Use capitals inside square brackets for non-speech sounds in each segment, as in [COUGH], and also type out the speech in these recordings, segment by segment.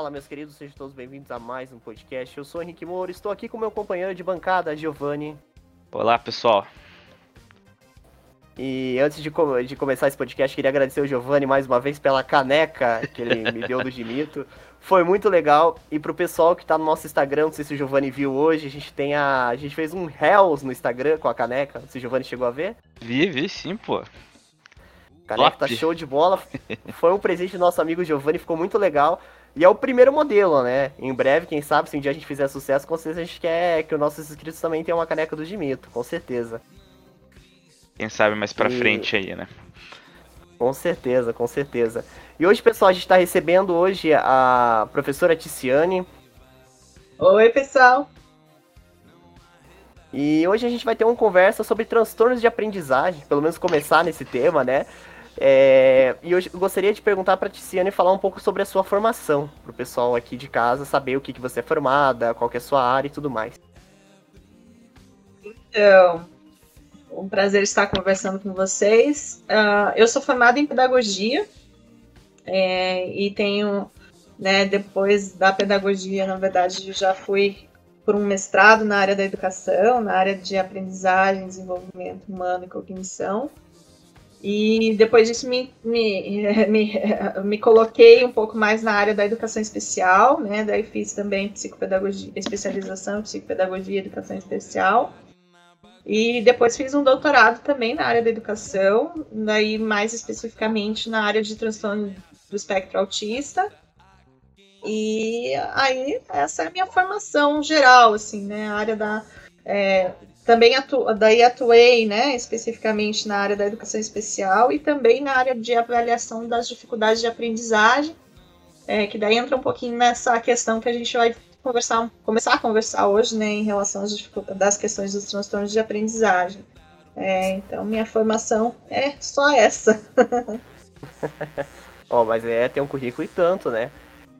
Olá, meus queridos, sejam todos bem-vindos a mais um podcast. Eu sou o Henrique Moura, estou aqui com meu companheiro de bancada, Giovanni. Olá, pessoal. E antes de, de começar esse podcast, queria agradecer o Giovanni mais uma vez pela caneca que ele me deu do Gimito. Foi muito legal. E pro pessoal que tá no nosso Instagram, não sei se o Giovanni viu hoje, a gente tem a. A gente fez um Hells no Instagram com a caneca. Se o Giovanni chegou a ver? Vi, vi sim, pô. Caneca tá show de bola. Foi um presente do nosso amigo Giovanni, ficou muito legal. E é o primeiro modelo, né? Em breve, quem sabe, se um dia a gente fizer sucesso, com certeza a gente quer que os nossos inscritos também tenham uma caneca do Gimito, com certeza. Quem sabe mais pra e... frente aí, né? Com certeza, com certeza. E hoje, pessoal, a gente está recebendo hoje a professora Ticiane. Oi, pessoal. E hoje a gente vai ter uma conversa sobre transtornos de aprendizagem, pelo menos começar nesse tema, né? É, e eu gostaria de perguntar para Ticiane falar um pouco sobre a sua formação, para o pessoal aqui de casa saber o que, que você é formada, qual é a sua área e tudo mais. Então, um prazer estar conversando com vocês. Uh, eu sou formada em pedagogia é, e tenho, né, depois da pedagogia, na verdade, já fui por um mestrado na área da educação, na área de aprendizagem, desenvolvimento humano e cognição. E depois disso me, me, [LAUGHS] me, me, coloquei um pouco mais na área da educação especial, né? Daí fiz também psicopedagogia, especialização em psicopedagogia e educação especial. E depois fiz um doutorado também na área da educação, daí mais especificamente na área de transtorno do espectro autista. E aí essa é a minha formação geral, assim, né? A área da é, também atu, daí atuei, né, especificamente na área da educação especial e também na área de avaliação das dificuldades de aprendizagem, é, que daí entra um pouquinho nessa questão que a gente vai conversar, começar a conversar hoje, né, em relação às dificuldades das questões dos transtornos de aprendizagem. É, então, minha formação é só essa. [LAUGHS] Ó, oh, mas é, tem um currículo e tanto, né?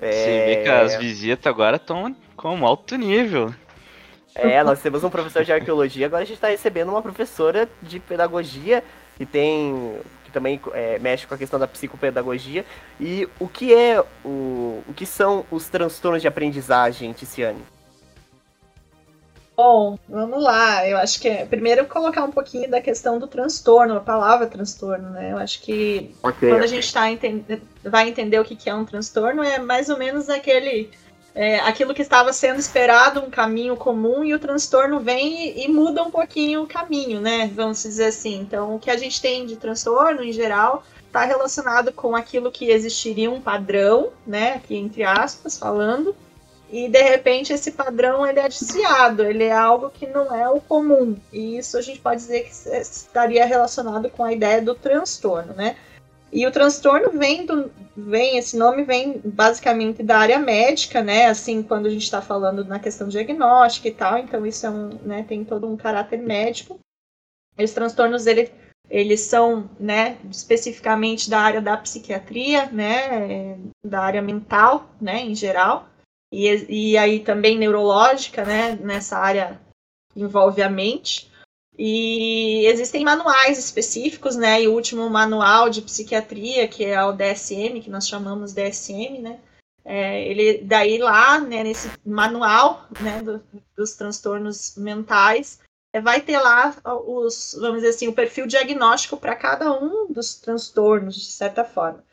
É... Você vê que as visitas agora estão com um alto nível. É, nós temos um professor de arqueologia, agora a gente está recebendo uma professora de pedagogia que tem que também é, mexe com a questão da psicopedagogia. E o que é o, o que são os transtornos de aprendizagem, Ticiane? Bom, vamos lá. Eu acho que é, primeiro colocar um pouquinho da questão do transtorno, a palavra transtorno, né? Eu acho que okay, quando okay. a gente tá entend... vai entender o que é um transtorno, é mais ou menos aquele é, aquilo que estava sendo esperado, um caminho comum, e o transtorno vem e, e, muda um pouquinho o caminho, né? Vamos dizer assim. Então, o que a gente tem de transtorno, em geral, está relacionado com aquilo que existiria um padrão, né? Aqui entre aspas, falando, e de repente esse padrão ele é desviado, ele é algo que não é o comum. E isso a gente pode dizer que estaria relacionado com a ideia do transtorno, né? E o transtorno vem do, vem esse nome vem basicamente da área médica, né? Assim, quando a gente está falando na questão diagnóstica e tal, então isso é um, né, tem todo um caráter médico. Os transtornos ele, eles são, né, especificamente da área da psiquiatria, né, da área mental, né, em geral, e, e aí também neurológica, né, nessa área que envolve a mente. E existem manuais específicos, né? E o último manual de psiquiatria, que é o DSM, que nós chamamos DSM, né? É, ele daí lá, né, nesse manual, né, do, dos transtornos mentais, é, vai ter lá os, vamos dizer assim, o perfil diagnóstico para cada um dos transtornos, de certa forma.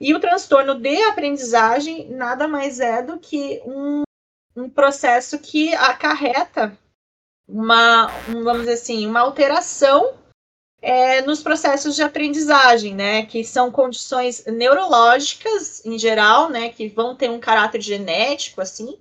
E o transtorno de aprendizagem nada mais é do que um, um processo que acarreta uma, um, vamos dizer assim, uma alteração é, nos processos de aprendizagem, né, que são condições neurológicas em geral, né, que vão ter um caráter genético, assim,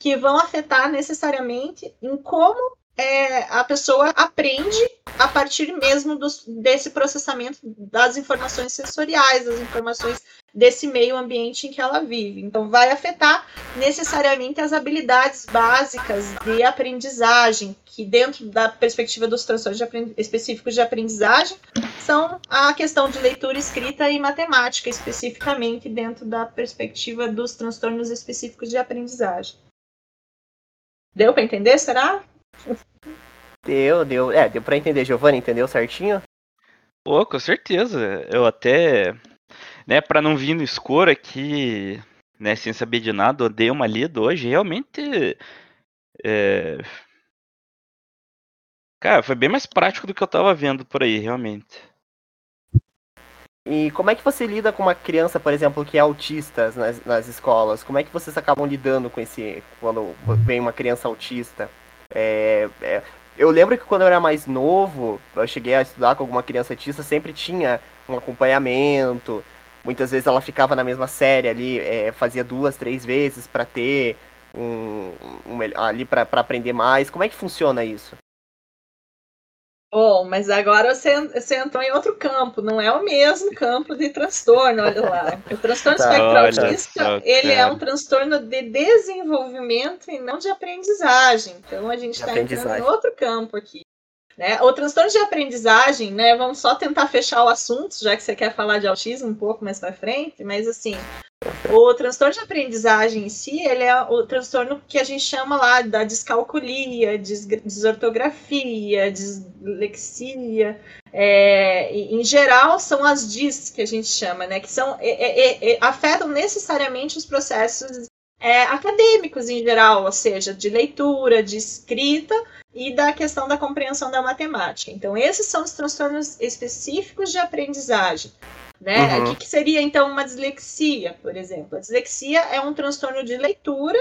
que vão afetar necessariamente em como é, a pessoa aprende a partir mesmo dos, desse processamento das informações sensoriais, das informações desse meio ambiente em que ela vive. Então, vai afetar necessariamente as habilidades básicas de aprendizagem, que dentro da perspectiva dos transtornos de específicos de aprendizagem, são a questão de leitura, escrita e matemática, especificamente dentro da perspectiva dos transtornos específicos de aprendizagem. Deu para entender, será? Deu, deu. É, deu pra entender. Giovanni, entendeu certinho? Pô, com certeza. Eu até, né, pra não vir no escuro aqui, né, sem saber de nada, eu dei uma lida hoje, realmente. É... Cara, foi bem mais prático do que eu tava vendo por aí, realmente. E como é que você lida com uma criança, por exemplo, que é autista nas, nas escolas? Como é que vocês acabam lidando com esse. quando vem uma criança autista? É, é, eu lembro que quando eu era mais novo, eu cheguei a estudar com alguma criança autista, sempre tinha um acompanhamento. Muitas vezes ela ficava na mesma série ali, é, fazia duas, três vezes para ter um, um ali para aprender mais. Como é que funciona isso? Bom, mas agora você, você entrou em outro campo, não é o mesmo campo de transtorno, olha lá. O transtorno [LAUGHS] tá, espectro autista, ele é um transtorno de desenvolvimento e não de aprendizagem. Então a gente está entrando em outro campo aqui. Né? O transtorno de aprendizagem, né? Vamos só tentar fechar o assunto, já que você quer falar de autismo um pouco mais para frente, mas assim, o transtorno de aprendizagem em si, ele é o transtorno que a gente chama lá da descalculia, des desortografia, dislexia. É, em geral, são as DIS que a gente chama, né? Que são, é, é, é, afetam necessariamente os processos é, acadêmicos em geral, ou seja, de leitura, de escrita e da questão da compreensão da matemática. Então, esses são os transtornos específicos de aprendizagem. Né? Uhum. O que, que seria então uma dislexia, por exemplo? A dislexia é um transtorno de leitura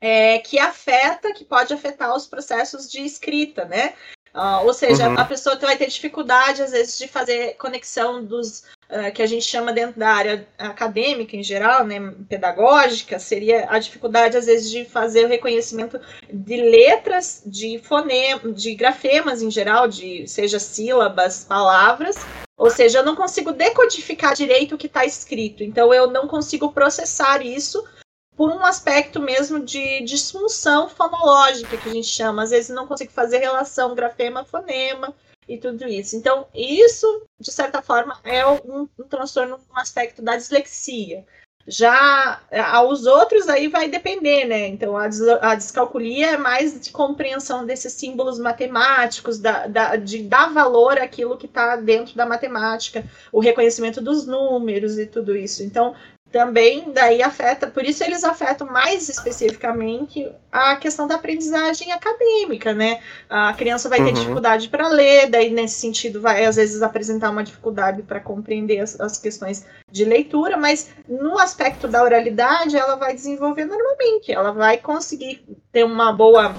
é, que afeta, que pode afetar os processos de escrita, né? Uh, ou seja, uhum. a pessoa vai ter dificuldade, às vezes, de fazer conexão dos que a gente chama dentro da área acadêmica em geral, né, pedagógica, seria a dificuldade, às vezes, de fazer o reconhecimento de letras, de fonemas, de grafemas em geral, de seja sílabas, palavras. Ou seja, eu não consigo decodificar direito o que está escrito. Então, eu não consigo processar isso por um aspecto mesmo de disfunção fonológica, que a gente chama. Às vezes não consigo fazer relação grafema-fonema e tudo isso. Então, isso, de certa forma, é um, um transtorno, um aspecto da dislexia. Já aos outros aí vai depender, né? Então a, a descalculia é mais de compreensão desses símbolos matemáticos, da, da, de dar valor àquilo que está dentro da matemática, o reconhecimento dos números e tudo isso. Então também daí afeta, por isso eles afetam mais especificamente a questão da aprendizagem acadêmica, né? A criança vai ter uhum. dificuldade para ler, daí nesse sentido vai às vezes apresentar uma dificuldade para compreender as, as, questões de leitura, mas no aspecto da oralidade ela vai desenvolver normalmente, ela vai conseguir ter uma boa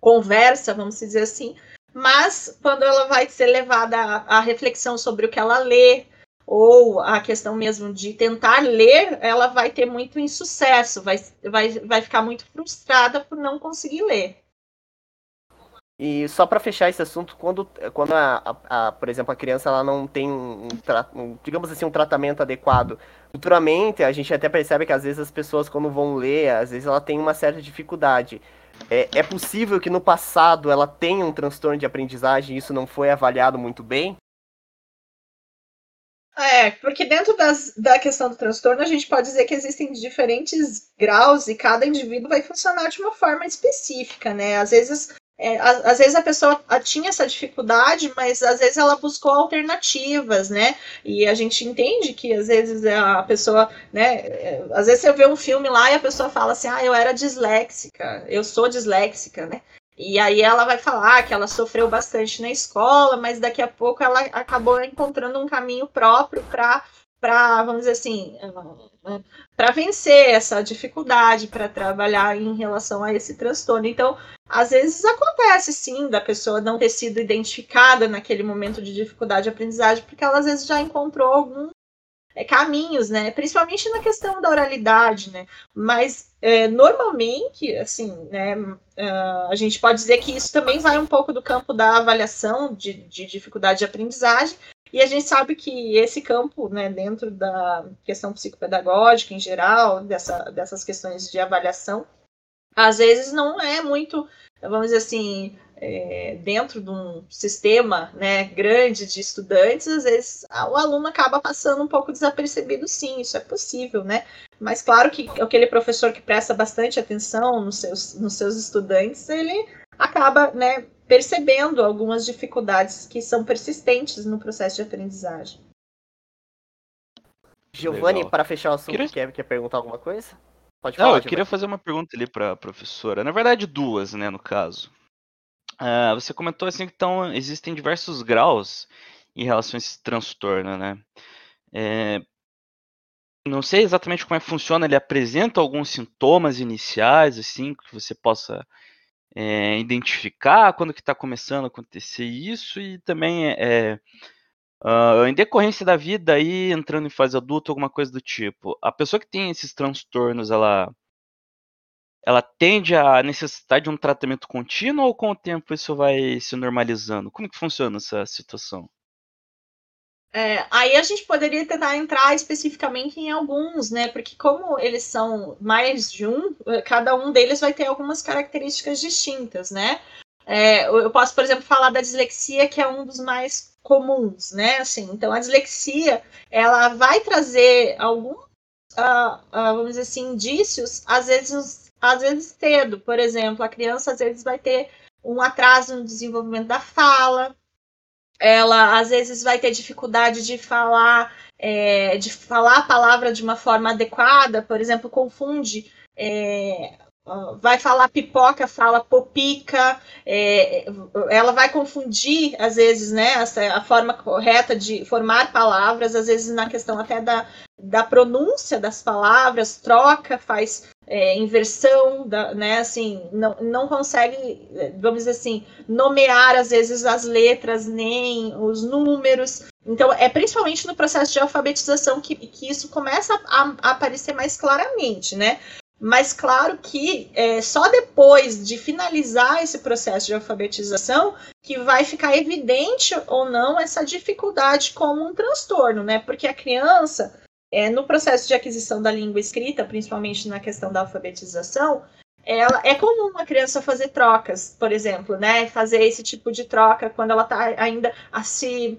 conversa, vamos dizer assim, mas quando ela vai ser levada à, à reflexão sobre o que ela lê, ou a questão mesmo de tentar ler, ela vai ter muito insucesso, vai, vai, vai ficar muito frustrada por não conseguir ler. E só para fechar esse assunto, quando, quando a, a, a, por exemplo, a criança ela não tem um, um, digamos assim, um tratamento adequado, futuramente a gente até percebe que às vezes as pessoas quando vão ler, às vezes ela tem uma certa dificuldade. É, é possível que no passado ela tenha um transtorno de aprendizagem e isso não foi avaliado muito bem? É, porque dentro das, da questão do transtorno, a gente pode dizer que existem diferentes graus e cada indivíduo vai funcionar de uma forma específica, né? Às vezes, é, às, às, vezes a pessoa tinha essa dificuldade, mas às vezes ela buscou alternativas, né? E a gente entende que às vezes a pessoa, né? É, às vezes você vê um filme lá e a pessoa fala assim, ah, eu era disléxica, eu sou disléxica, né? E aí ela vai falar que ela sofreu bastante na escola, mas daqui a pouco ela acabou encontrando um caminho próprio para para, vamos dizer assim, para vencer essa dificuldade, para trabalhar em relação a esse transtorno. Então, às vezes acontece sim da pessoa não ter sido identificada naquele momento de dificuldade de aprendizagem, porque ela às vezes já encontrou algum é, caminhos, né? Principalmente na questão da oralidade, né? Mas é, normalmente, assim, né? Uh, a gente pode dizer que isso também vai um pouco do campo da avaliação de, de dificuldade de aprendizagem. E a gente sabe que esse campo, né, dentro da questão psicopedagógica em geral, dessa, dessas questões de avaliação, às vezes não é muito, vamos dizer assim, é, dentro de um sistema né, grande de estudantes, às vezes o aluno acaba passando um pouco desapercebido, sim, isso é possível, né? Mas claro que aquele professor que presta bastante atenção nos seus, nos seus estudantes, ele acaba né, percebendo algumas dificuldades que são persistentes no processo de aprendizagem. Giovanni, para fechar o assunto, queria... quer, quer perguntar alguma coisa? Pode falar, Não, eu queria fazer uma pergunta ali para a professora. Na verdade, duas, né, no caso. Uh, você comentou assim que então, existem diversos graus em relação a esse transtorno, né? É, não sei exatamente como é que funciona, ele apresenta alguns sintomas iniciais, assim, que você possa é, identificar quando que está começando a acontecer isso, e também é, uh, em decorrência da vida aí, entrando em fase adulta, alguma coisa do tipo. A pessoa que tem esses transtornos, ela ela tende a necessitar de um tratamento contínuo ou com o tempo isso vai se normalizando? Como que funciona essa situação? É, aí a gente poderia tentar entrar especificamente em alguns, né? Porque como eles são mais de um, cada um deles vai ter algumas características distintas, né? É, eu posso, por exemplo, falar da dislexia, que é um dos mais comuns, né? Assim, então a dislexia, ela vai trazer alguns, uh, uh, vamos dizer assim, indícios, às vezes às vezes cedo. Por exemplo, a criança às vezes vai ter um atraso no desenvolvimento da fala, ela às vezes vai ter dificuldade de falar, é, de falar a palavra de uma forma adequada, por exemplo, confunde. É, vai falar pipoca, fala popica, é, ela vai confundir, às vezes, né, a forma correta de formar palavras, às vezes na questão até da, da pronúncia das palavras, troca, faz é, inversão, da, né, assim, não, não consegue, vamos dizer assim, nomear às vezes as letras, nem os números. Então, é principalmente no processo de alfabetização que, que isso começa a, a aparecer mais claramente, né? Mas claro que é só depois de finalizar esse processo de alfabetização que vai ficar evidente ou não essa dificuldade como um transtorno, né? Porque a criança, é, no processo de aquisição da língua escrita, principalmente na questão da alfabetização, ela é comum uma criança fazer trocas, por exemplo, né? Fazer esse tipo de troca quando ela está ainda a se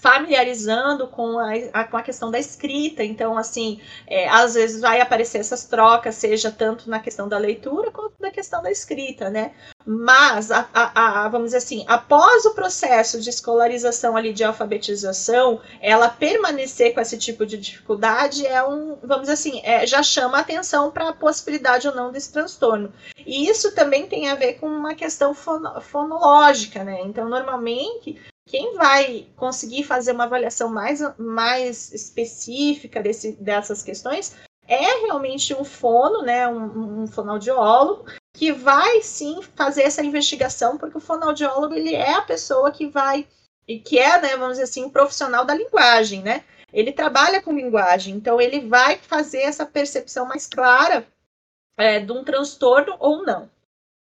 familiarizando com a, a, com a questão da escrita. Então, assim, é, às vezes vai aparecer essas trocas, seja tanto na questão da leitura quanto na questão da escrita, né? Mas, a, a, vamos dizer assim, após o processo de escolarização ali, de alfabetização, ela permanecer com esse tipo de dificuldade é um, vamos dizer assim, é, já chama atenção para a possibilidade ou não desse transtorno. E isso também tem a ver com uma questão fono, fonológica, né? Então, normalmente, quem vai conseguir fazer uma avaliação mais, mais específica desse, dessas questões é realmente um fono, né, um, um fonoaudiólogo, que vai sim fazer essa investigação, porque o fonoaudiólogo ele é a pessoa que vai, e que é, né, vamos dizer assim, um profissional da linguagem, né? Ele trabalha com linguagem, então ele vai fazer essa percepção mais clara é, de um transtorno ou não.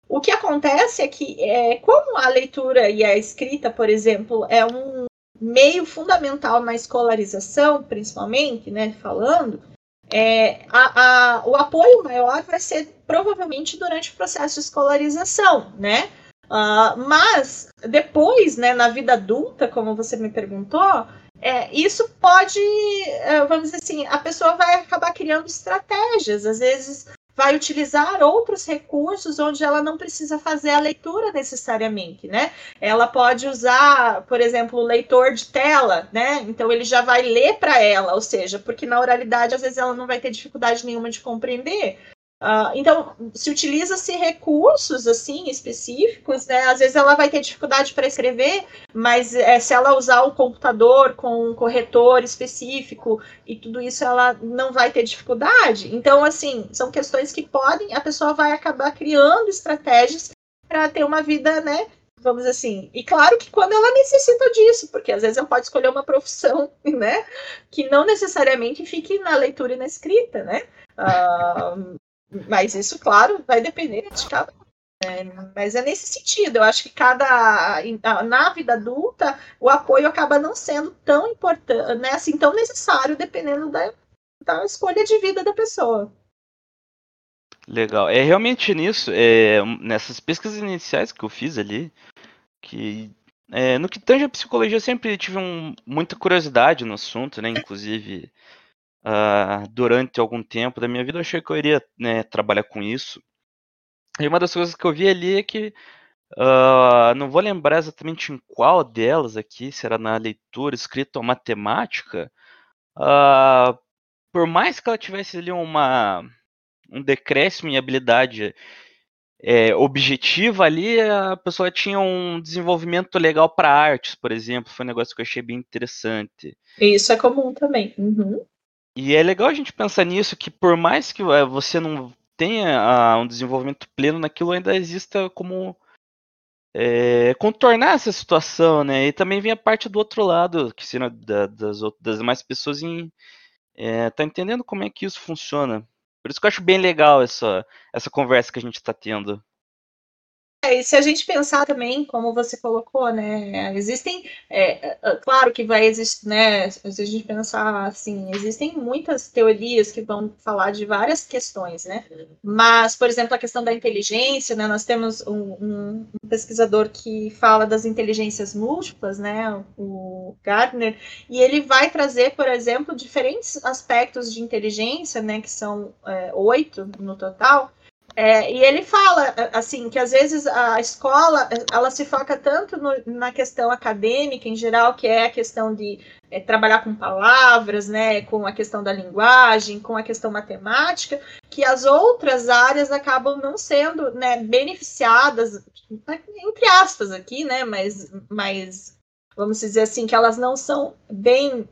O que acontece é que, é, como a leitura e a escrita, por exemplo, é um meio fundamental na escolarização, principalmente, né, falando, é, a, a, o apoio maior vai ser provavelmente durante o processo de escolarização, né? Uh, mas depois, né, na vida adulta, como você me perguntou, é, isso pode, é, vamos dizer assim, a pessoa vai acabar criando estratégias. Às vezes vai utilizar outros recursos onde ela não precisa fazer a leitura necessariamente, né? Ela pode usar, por exemplo, o leitor de tela, né? Então ele já vai ler para ela, ou seja, porque na oralidade às vezes ela não vai ter dificuldade nenhuma de compreender, Uh, então, se utiliza-se recursos assim específicos, né? Às vezes ela vai ter dificuldade para escrever, mas é, se ela usar o computador com um corretor específico e tudo isso, ela não vai ter dificuldade. Então, assim, são questões que podem, a pessoa vai acabar criando estratégias para ter uma vida, né? Vamos assim. E claro que quando ela necessita disso, porque às vezes ela pode escolher uma profissão, [LAUGHS] né? Que não necessariamente fique na leitura e na escrita, né? Uh, mas isso, claro, vai depender de cada é, mas é nesse sentido, eu acho que cada na vida adulta o apoio acaba não sendo tão importante, né, assim, tão necessário dependendo da, da escolha de vida da pessoa. Legal. É realmente nisso, é, nessas pesquisas iniciais que eu fiz ali, que é, no que tange a psicologia eu sempre tive um, muita curiosidade no assunto, né? Inclusive uh, durante algum tempo da minha vida, eu achei que eu iria né, trabalhar com isso. E uma das coisas que eu vi ali é que, uh, não vou lembrar exatamente em qual delas aqui, se era na leitura, escrita ou matemática, uh, por mais que ela tivesse ali uma um decréscimo em habilidade é, objetiva ali, a pessoa tinha um desenvolvimento legal para artes, por exemplo. Foi um negócio que eu achei bem interessante. Isso é comum também. Uhum. E é legal a gente pensar nisso, que por mais que é, você não tenha uh, um desenvolvimento pleno naquilo, ainda exista como é, contornar essa situação, né? E também vem a parte do outro lado, que se da, das, das demais pessoas em é, tá entendendo como é que isso funciona. Por isso que eu acho bem legal essa, essa conversa que a gente está tendo. É, e se a gente pensar também, como você colocou, né, existem, é, é, claro que vai existir, né, se a gente pensar assim, existem muitas teorias que vão falar de várias questões, né, mas, por exemplo, a questão da inteligência, né, nós temos um, um, um pesquisador que fala das inteligências múltiplas, né, o Gardner, e ele vai trazer, por exemplo, diferentes aspectos de inteligência, né, que são é, oito no total, é, e ele fala, assim, que às vezes a escola, ela se foca tanto no, na questão acadêmica em geral, que é a questão de é, trabalhar com palavras, né, com a questão da linguagem, com a questão matemática, que as outras áreas acabam não sendo, né, beneficiadas, entre aspas aqui, né, mas, mas vamos dizer assim, que elas não são bem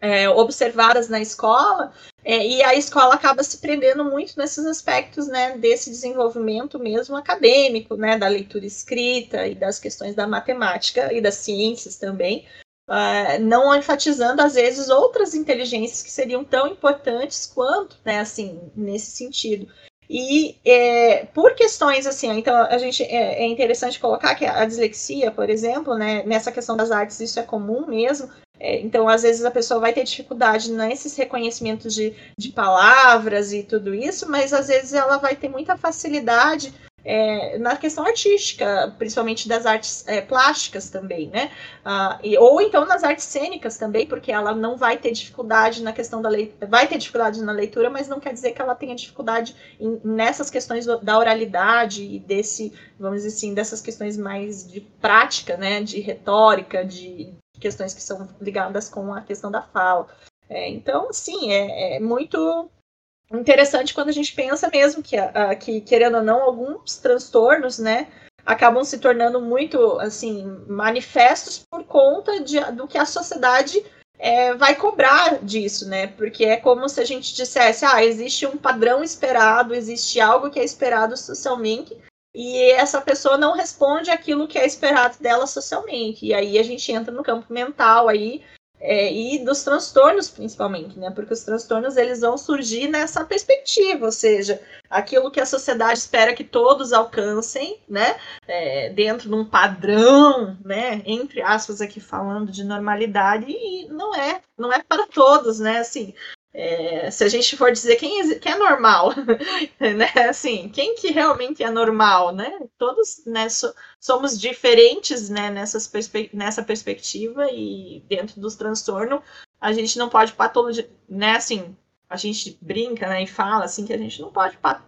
é, observadas na escola, é, e a escola acaba se prendendo muito nesses aspectos né, desse desenvolvimento mesmo acadêmico, né, da leitura escrita e das questões da matemática e das ciências também, uh, não enfatizando às vezes outras inteligências que seriam tão importantes quanto, né, assim, nesse sentido. E é, por questões assim, então a gente é, é, interessante colocar que a dislexia, por exemplo, né, nessa questão das artes isso é comum mesmo, é, então, às vezes, a pessoa vai ter dificuldade nesses reconhecimentos de, de palavras e tudo isso, mas às vezes ela vai ter muita facilidade é, na questão artística, principalmente das artes é, plásticas também, né? Ah, e, ou então nas artes cênicas também, porque ela não vai ter dificuldade na questão da leitura, vai ter dificuldade na leitura, mas não quer dizer que ela tenha dificuldade em, nessas questões da oralidade e desse, vamos dizer assim, dessas questões mais de prática, né? De retórica, de, questões que são ligadas com a questão da fala. É, então, sim, é, é, muito interessante quando a gente pensa mesmo que, a, que, querendo ou não, alguns transtornos, né, acabam se tornando muito, assim, manifestos por conta de, do que a sociedade é, vai cobrar disso, né? Porque é como se a gente dissesse, ah, existe um padrão esperado, existe algo que é esperado socialmente, e essa pessoa não responde aquilo que é esperado dela socialmente. E aí a gente entra no campo mental aí é, e dos transtornos principalmente, né? Porque os transtornos eles vão surgir nessa perspectiva, ou seja, aquilo que a sociedade espera que todos alcancem, né? É, dentro de um padrão, né? Entre aspas aqui falando de normalidade e não é, não é para todos, né? Assim, é, se a gente for dizer quem, quem é normal, [LAUGHS] né? Assim, quem que realmente é normal, né? Todos né, so, somos diferentes né, nessas perspe nessa perspectiva e dentro dos transtornos a gente não pode patologia, né? Assim, a gente brinca né, e fala assim que a gente não pode pato,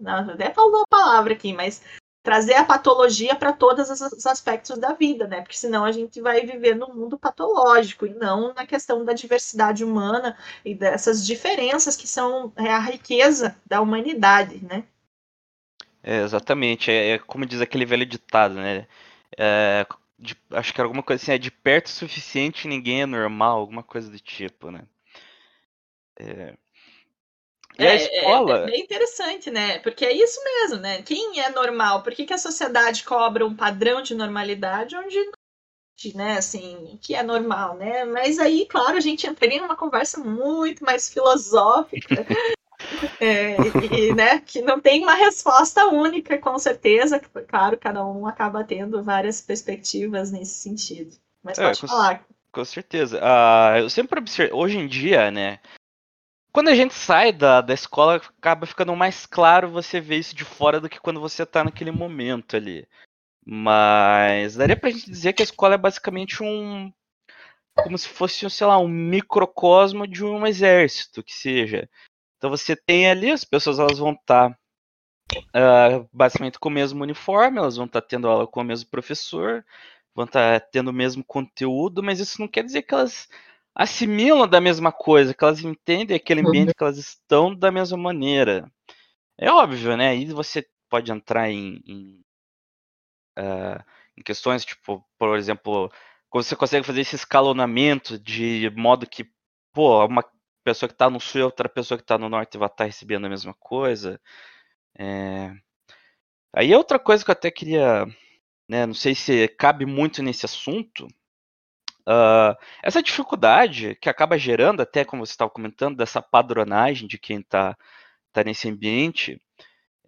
não, até falou a palavra aqui, mas trazer a patologia para todos os aspectos da vida, né? Porque senão a gente vai viver num mundo patológico e não na questão da diversidade humana e dessas diferenças que são é, a riqueza da humanidade, né? É, exatamente, é, é, como diz aquele velho ditado, né? É, de, acho que era alguma coisa assim, é de perto o suficiente ninguém é normal, alguma coisa do tipo, né? É, e é, a escola. É, é, bem interessante, né? Porque é isso mesmo, né? Quem é normal? Por que, que a sociedade cobra um padrão de normalidade onde né, assim, que é normal, né? Mas aí, claro, a gente entraria numa conversa muito mais filosófica, [LAUGHS] é, e, né, que não tem uma resposta única, com certeza. Claro, cada um acaba tendo várias perspectivas nesse sentido. Mas é, pode com, falar. Com certeza. Uh, eu sempre observo, hoje em dia, né, quando a gente sai da, da escola, acaba ficando mais claro você ver isso de fora do que quando você tá naquele momento ali. Mas daria pra gente dizer que a escola é basicamente um. Como se fosse, sei lá, um microcosmo de um exército, que seja. Então você tem ali, as pessoas elas vão estar tá, uh, basicamente com o mesmo uniforme, elas vão estar tá tendo aula com o mesmo professor, vão estar tá tendo o mesmo conteúdo, mas isso não quer dizer que elas assimilam da mesma coisa, que elas entendem aquele uhum. ambiente que elas estão da mesma maneira. É óbvio, né? Aí você pode entrar em, em, uh, em questões, tipo, por exemplo, você consegue fazer esse escalonamento de modo que, pô, uma pessoa que está no sul e outra pessoa que está no norte vai estar tá recebendo a mesma coisa. É... Aí outra coisa que eu até queria, né, não sei se cabe muito nesse assunto, uh, essa dificuldade que acaba gerando, até como você estava comentando, dessa padronagem de quem está tá nesse ambiente,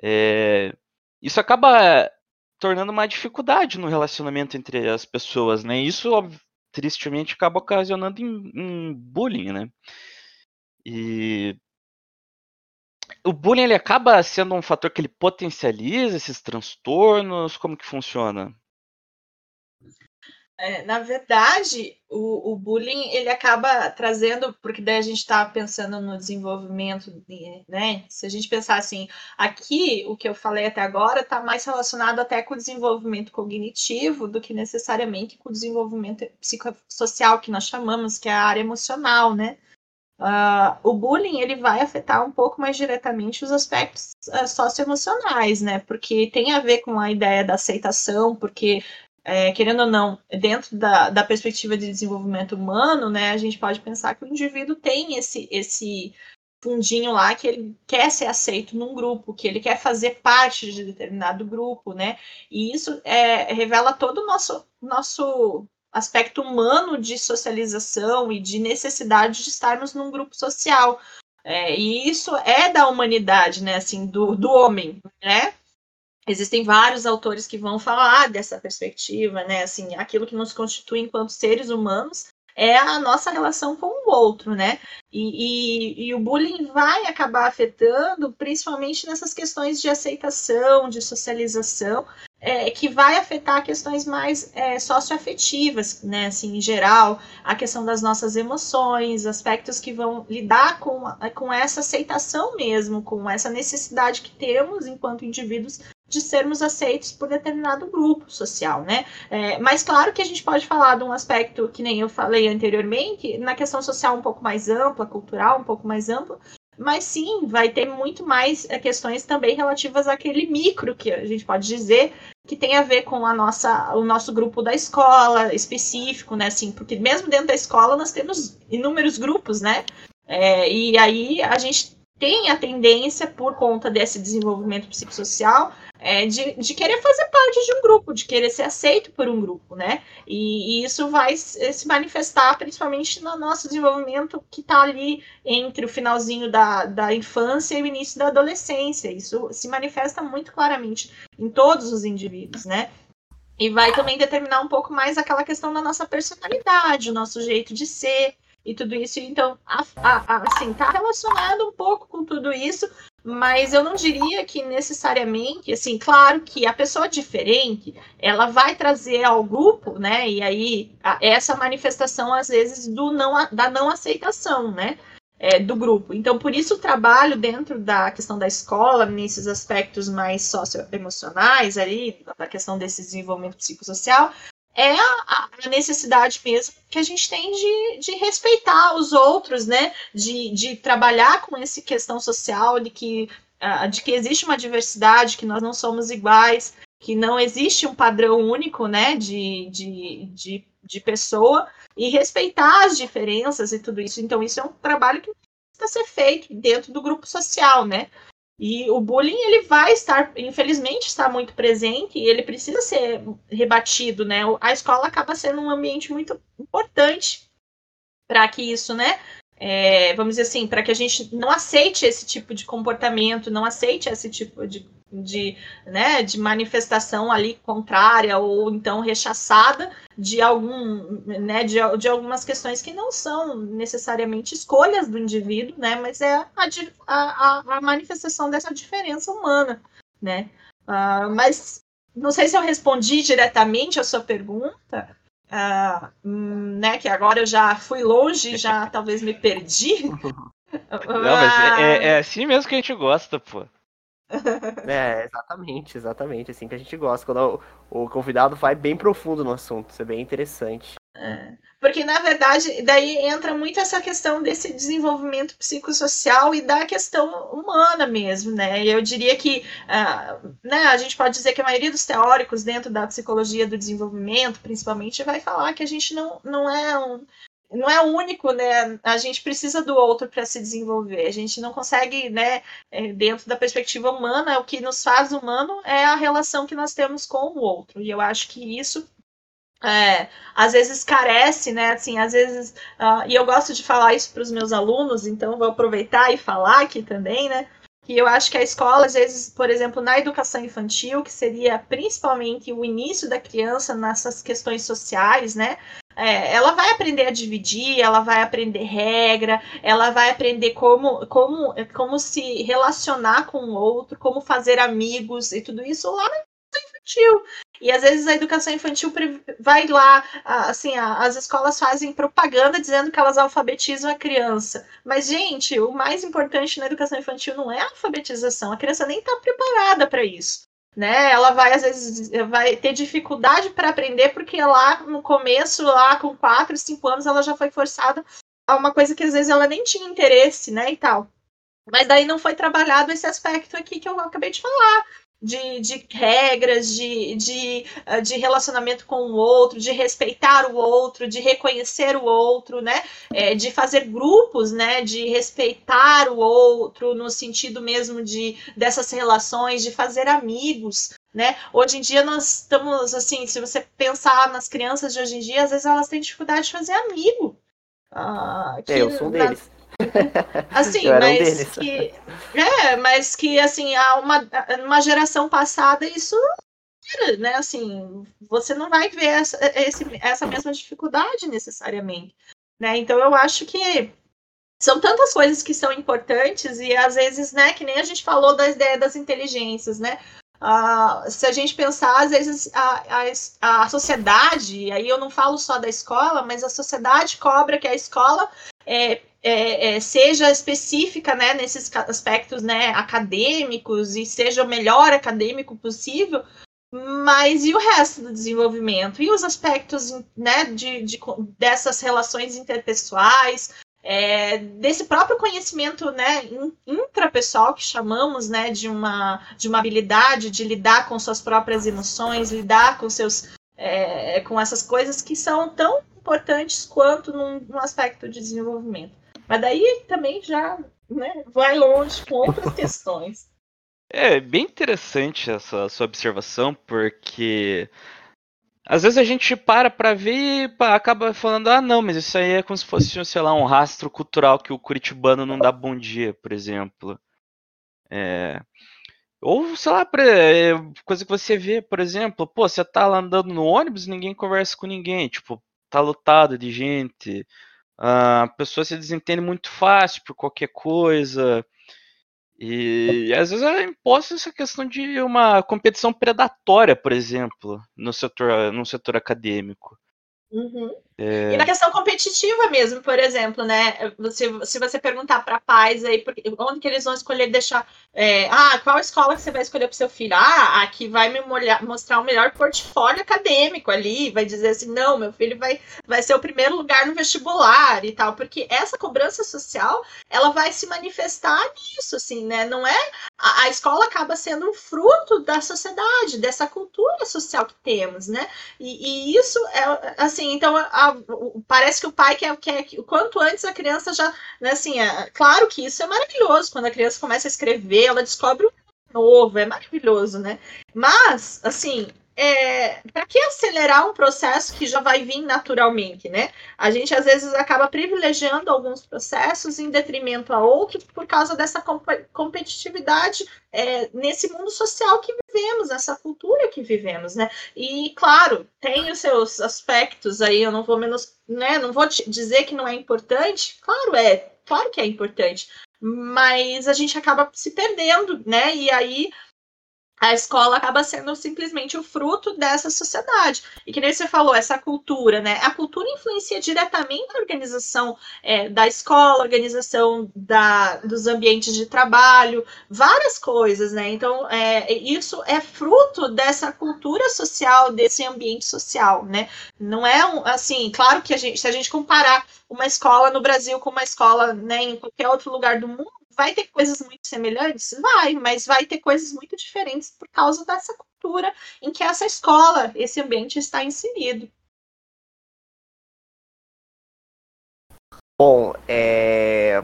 é, isso acaba tornando uma dificuldade no relacionamento entre as pessoas, né? Isso, tristemente, acaba ocasionando em, em bullying, né? E o bullying ele acaba sendo um fator que ele potencializa esses transtornos? Como que funciona? É, na verdade, o, o, bullying ele acaba trazendo, porque daí a gente está pensando no desenvolvimento, né? Se a gente pensar assim, aqui o que eu falei até agora está mais relacionado até com o desenvolvimento cognitivo do que necessariamente com o desenvolvimento psicossocial que nós chamamos, que é a área emocional, né? Uh, o bullying ele vai afetar um pouco mais diretamente os aspectos uh, socioemocionais, né? Porque tem a ver com a ideia da aceitação, porque é, querendo ou não, dentro da, da perspectiva de desenvolvimento humano, né, a gente pode pensar que o indivíduo tem esse, esse fundinho lá que ele quer ser aceito num grupo, que ele quer fazer parte de determinado grupo, né? E isso é, revela todo o nosso, nosso aspecto humano de socialização e de necessidade de estarmos num grupo social. É, e isso é da humanidade, né? Assim, do, do homem, né? Existem vários autores que vão falar dessa perspectiva, né? Assim, aquilo que nos constitui enquanto seres humanos é a nossa relação com o outro, né? E, e, e, o bullying vai acabar afetando principalmente nessas questões de aceitação, de socialização, é, que vai afetar questões mais é, socioafetivas, né? Assim, em geral, a questão das nossas emoções, aspectos que vão lidar com, com essa aceitação mesmo, com essa necessidade que temos enquanto indivíduos de sermos aceitos por determinado grupo social, né? É, mas claro que a gente pode falar de um aspecto que nem eu falei anteriormente, na questão social um pouco mais ampla, cultural um pouco mais ampla, mas sim, vai ter muito mais é, questões também relativas àquele micro que a gente pode dizer que tem a ver com a nossa, o nosso grupo da escola específico, né? Assim, porque mesmo dentro da escola nós temos inúmeros grupos, né? É, e aí a gente tem a tendência, por conta desse desenvolvimento psicossocial, é, de, de querer fazer parte de um grupo, de querer ser aceito por um grupo, né? E, e isso vai se manifestar principalmente no nosso desenvolvimento que está ali entre o finalzinho da, da infância e o início da adolescência. Isso se manifesta muito claramente em todos os indivíduos, né? E vai também determinar um pouco mais aquela questão da nossa personalidade, o nosso jeito de ser e tudo isso. Então, a, a, a, assim, tá relacionado um pouco com tudo isso, mas eu não diria que necessariamente, assim, claro que a pessoa diferente, ela vai trazer ao grupo, né, e aí a, essa manifestação, às vezes, do não, da não aceitação, né, é, do grupo. Então, por isso o trabalho dentro da questão da escola, nesses aspectos mais socioemocionais ali, da questão desse desenvolvimento psicossocial, é a, necessidade mesmo que a gente tem de, de respeitar os outros, né? De, de trabalhar com essa questão social de que, de que existe uma diversidade, que nós não somos iguais, que não existe um padrão único, né? De, de, de, de pessoa e respeitar as diferenças e tudo isso. Então, isso é um trabalho que precisa ser feito dentro do grupo social, né? E o bullying ele vai estar, infelizmente, está muito presente e ele precisa ser rebatido, né? A escola acaba sendo um ambiente muito importante para que isso, né? É, vamos dizer assim, para que a gente não aceite esse tipo de comportamento, não aceite esse tipo de de, né, de manifestação ali contrária ou então rechaçada de algum né, de, de algumas questões que não são necessariamente escolhas do indivíduo, né, mas é a, a, a manifestação dessa diferença humana, né? Uh, mas não sei se eu respondi diretamente a sua pergunta, uh, né? Que agora eu já fui longe, já [LAUGHS] talvez me perdi. Não, mas é, é assim mesmo que a gente gosta, pô. [LAUGHS] É, exatamente, exatamente. Assim que a gente gosta. Quando o, o, convidado vai bem profundo no assunto, isso é bem interessante. É. Porque, na verdade, daí entra muito essa questão desse desenvolvimento psicossocial e da questão humana mesmo, né? Eu diria que uh, né, a gente pode dizer que a maioria dos teóricos dentro da psicologia do desenvolvimento, principalmente, vai falar que a gente não, não é um, não é único, né? A gente precisa do outro para se desenvolver. A gente não consegue, né? É, dentro da perspectiva humana, o que nos faz humano é a relação que nós temos com o outro. E eu acho que isso é, às vezes carece, né? Assim, às vezes, uh, e eu gosto de falar isso para os meus alunos, então vou aproveitar e falar aqui também, né? Que eu acho que a escola, às vezes, por exemplo, na educação infantil, que seria principalmente o início da criança nessas questões sociais, né? É, ela vai aprender a dividir, ela vai aprender regra, ela vai aprender como, como, como se relacionar com o outro, como fazer amigos e tudo isso lá na infantil. E às vezes a educação infantil vai lá, assim, as escolas fazem propaganda dizendo que elas alfabetizam a criança. Mas, gente, o mais importante na educação infantil não é a alfabetização. A criança nem está preparada para isso. Né? Ela vai, às vezes, vai ter dificuldade para aprender, porque lá no começo, lá com 4, 5 anos, ela já foi forçada a uma coisa que às vezes ela nem tinha interesse, né? E tal. Mas daí não foi trabalhado esse aspecto aqui que eu acabei de falar, de, de regras, de, de, ah, de relacionamento com o outro, de respeitar o outro, de reconhecer o outro, né? É, de fazer grupos, né? De respeitar o outro no sentido mesmo de dessas relações, de fazer amigos. Né? Hoje em dia nós estamos assim, se você pensar nas crianças de hoje em dia, às vezes elas têm dificuldade de fazer amigo. Ah, que, é, eu sou um deles. [LAUGHS] Assim, mas um que. É, mas que assim, há uma, uma geração passada isso né? Assim, você não vai ver essa, esse, essa mesma dificuldade necessariamente. Né? Então eu acho que são tantas coisas que são importantes e às vezes, né, que nem a gente falou da ideia das inteligências, né? Uh, se a gente pensar, às vezes a, a, a sociedade, aí eu não falo só da escola, mas a sociedade cobra que a escola é, é, é, seja específica né, nesses aspectos né, acadêmicos e seja o melhor acadêmico possível, mas e o resto do desenvolvimento? E os aspectos né, de, de dessas relações interpessoais, é, desse próprio conhecimento né, intrapessoal que chamamos né, de, uma, de uma habilidade de lidar com suas próprias emoções, lidar com seus é, com essas coisas que são tão importantes quanto num, num aspecto de desenvolvimento. Mas daí também já né, vai longe com outras [LAUGHS] questões. É bem interessante essa sua observação, porque às vezes a gente para para ver e acaba falando, ah, não, mas isso aí é como se fosse, sei lá, um rastro cultural que o curitibano não dá bom dia, por exemplo. É... Ou, sei lá, é, coisa que você vê, por exemplo, pô, você tá lá andando no ônibus ninguém conversa com ninguém, tipo, tá lotado de gente, a pessoa se desentende muito fácil por qualquer coisa. E, às vezes é imposta essa questão de uma competição predatória, por exemplo, no setor, no setor acadêmico. Uhum. É... E na questão competitiva mesmo, por exemplo, né? Você, se você perguntar para pais aí onde que eles vão escolher deixar. É, ah, qual escola que você vai escolher para seu filho? Ah, aqui vai me molhar, mostrar o melhor portfólio acadêmico ali, vai dizer assim, não, meu filho vai, vai ser o primeiro lugar no vestibular e tal, porque essa cobrança social ela vai se manifestar nisso, assim, né? Não é. A, a escola acaba sendo um fruto da sociedade, dessa cultura social que temos, né? E, e isso é assim, então a, parece que o pai quer, quer que o quanto antes a criança já. Né, assim, é, claro que isso é maravilhoso. Quando a criança começa a escrever, ela descobre um novo, é maravilhoso, né? Mas, assim, é, para que acelerar um processo que já vai vir naturalmente, né? A gente às vezes acaba privilegiando alguns processos em detrimento a outros por causa dessa comp competitividade é, nesse mundo social que vivemos, nessa cultura que vivemos, né? E claro, tem os seus aspectos aí, eu não vou menos, né? Não vou dizer que não é importante, claro é, claro que é importante, mas a gente acaba se perdendo, né? E aí a escola acaba sendo simplesmente o fruto dessa sociedade. E que nem você falou, essa cultura, né? A cultura influencia diretamente a organização é, da escola, organização da, dos ambientes de trabalho, várias coisas, né? Então, é, isso é fruto dessa cultura social, desse ambiente social, né? Não é um, assim, claro que a gente, se a gente comparar uma escola no Brasil com uma escola né, em qualquer outro lugar do mundo, Vai ter coisas muito semelhantes? Vai, mas vai ter coisas muito diferentes por causa dessa cultura em que essa escola, esse ambiente está inserido. Bom, é,